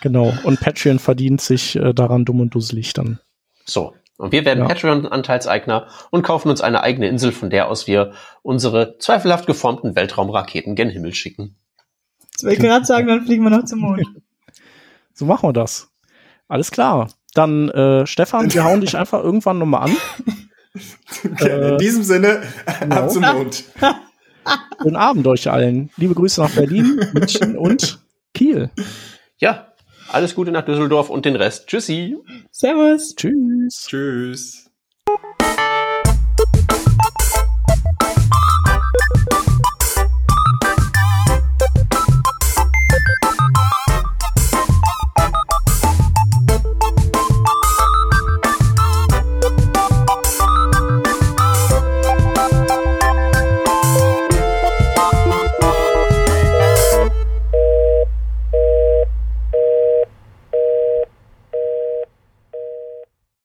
Genau. Und Patreon verdient sich äh, daran dumm und dusselig dann. So. Und wir werden Ja. Patreon-Anteilseigner und kaufen uns eine eigene Insel, von der aus wir unsere zweifelhaft geformten Weltraumraketen gen Himmel schicken. Ich wollte gerade sagen, dann fliegen wir noch zum Mond. (laughs) So machen wir das. Alles klar. Dann, äh, Stefan, wir hauen dich einfach irgendwann nochmal an. (laughs) In diesem Sinne, genau. ab zum Mond. (laughs) Guten Abend euch allen. Liebe Grüße nach Berlin, München und Kiel. Ja, alles Gute nach Düsseldorf und den Rest. Tschüssi. Servus. Tschüss. Tschüss.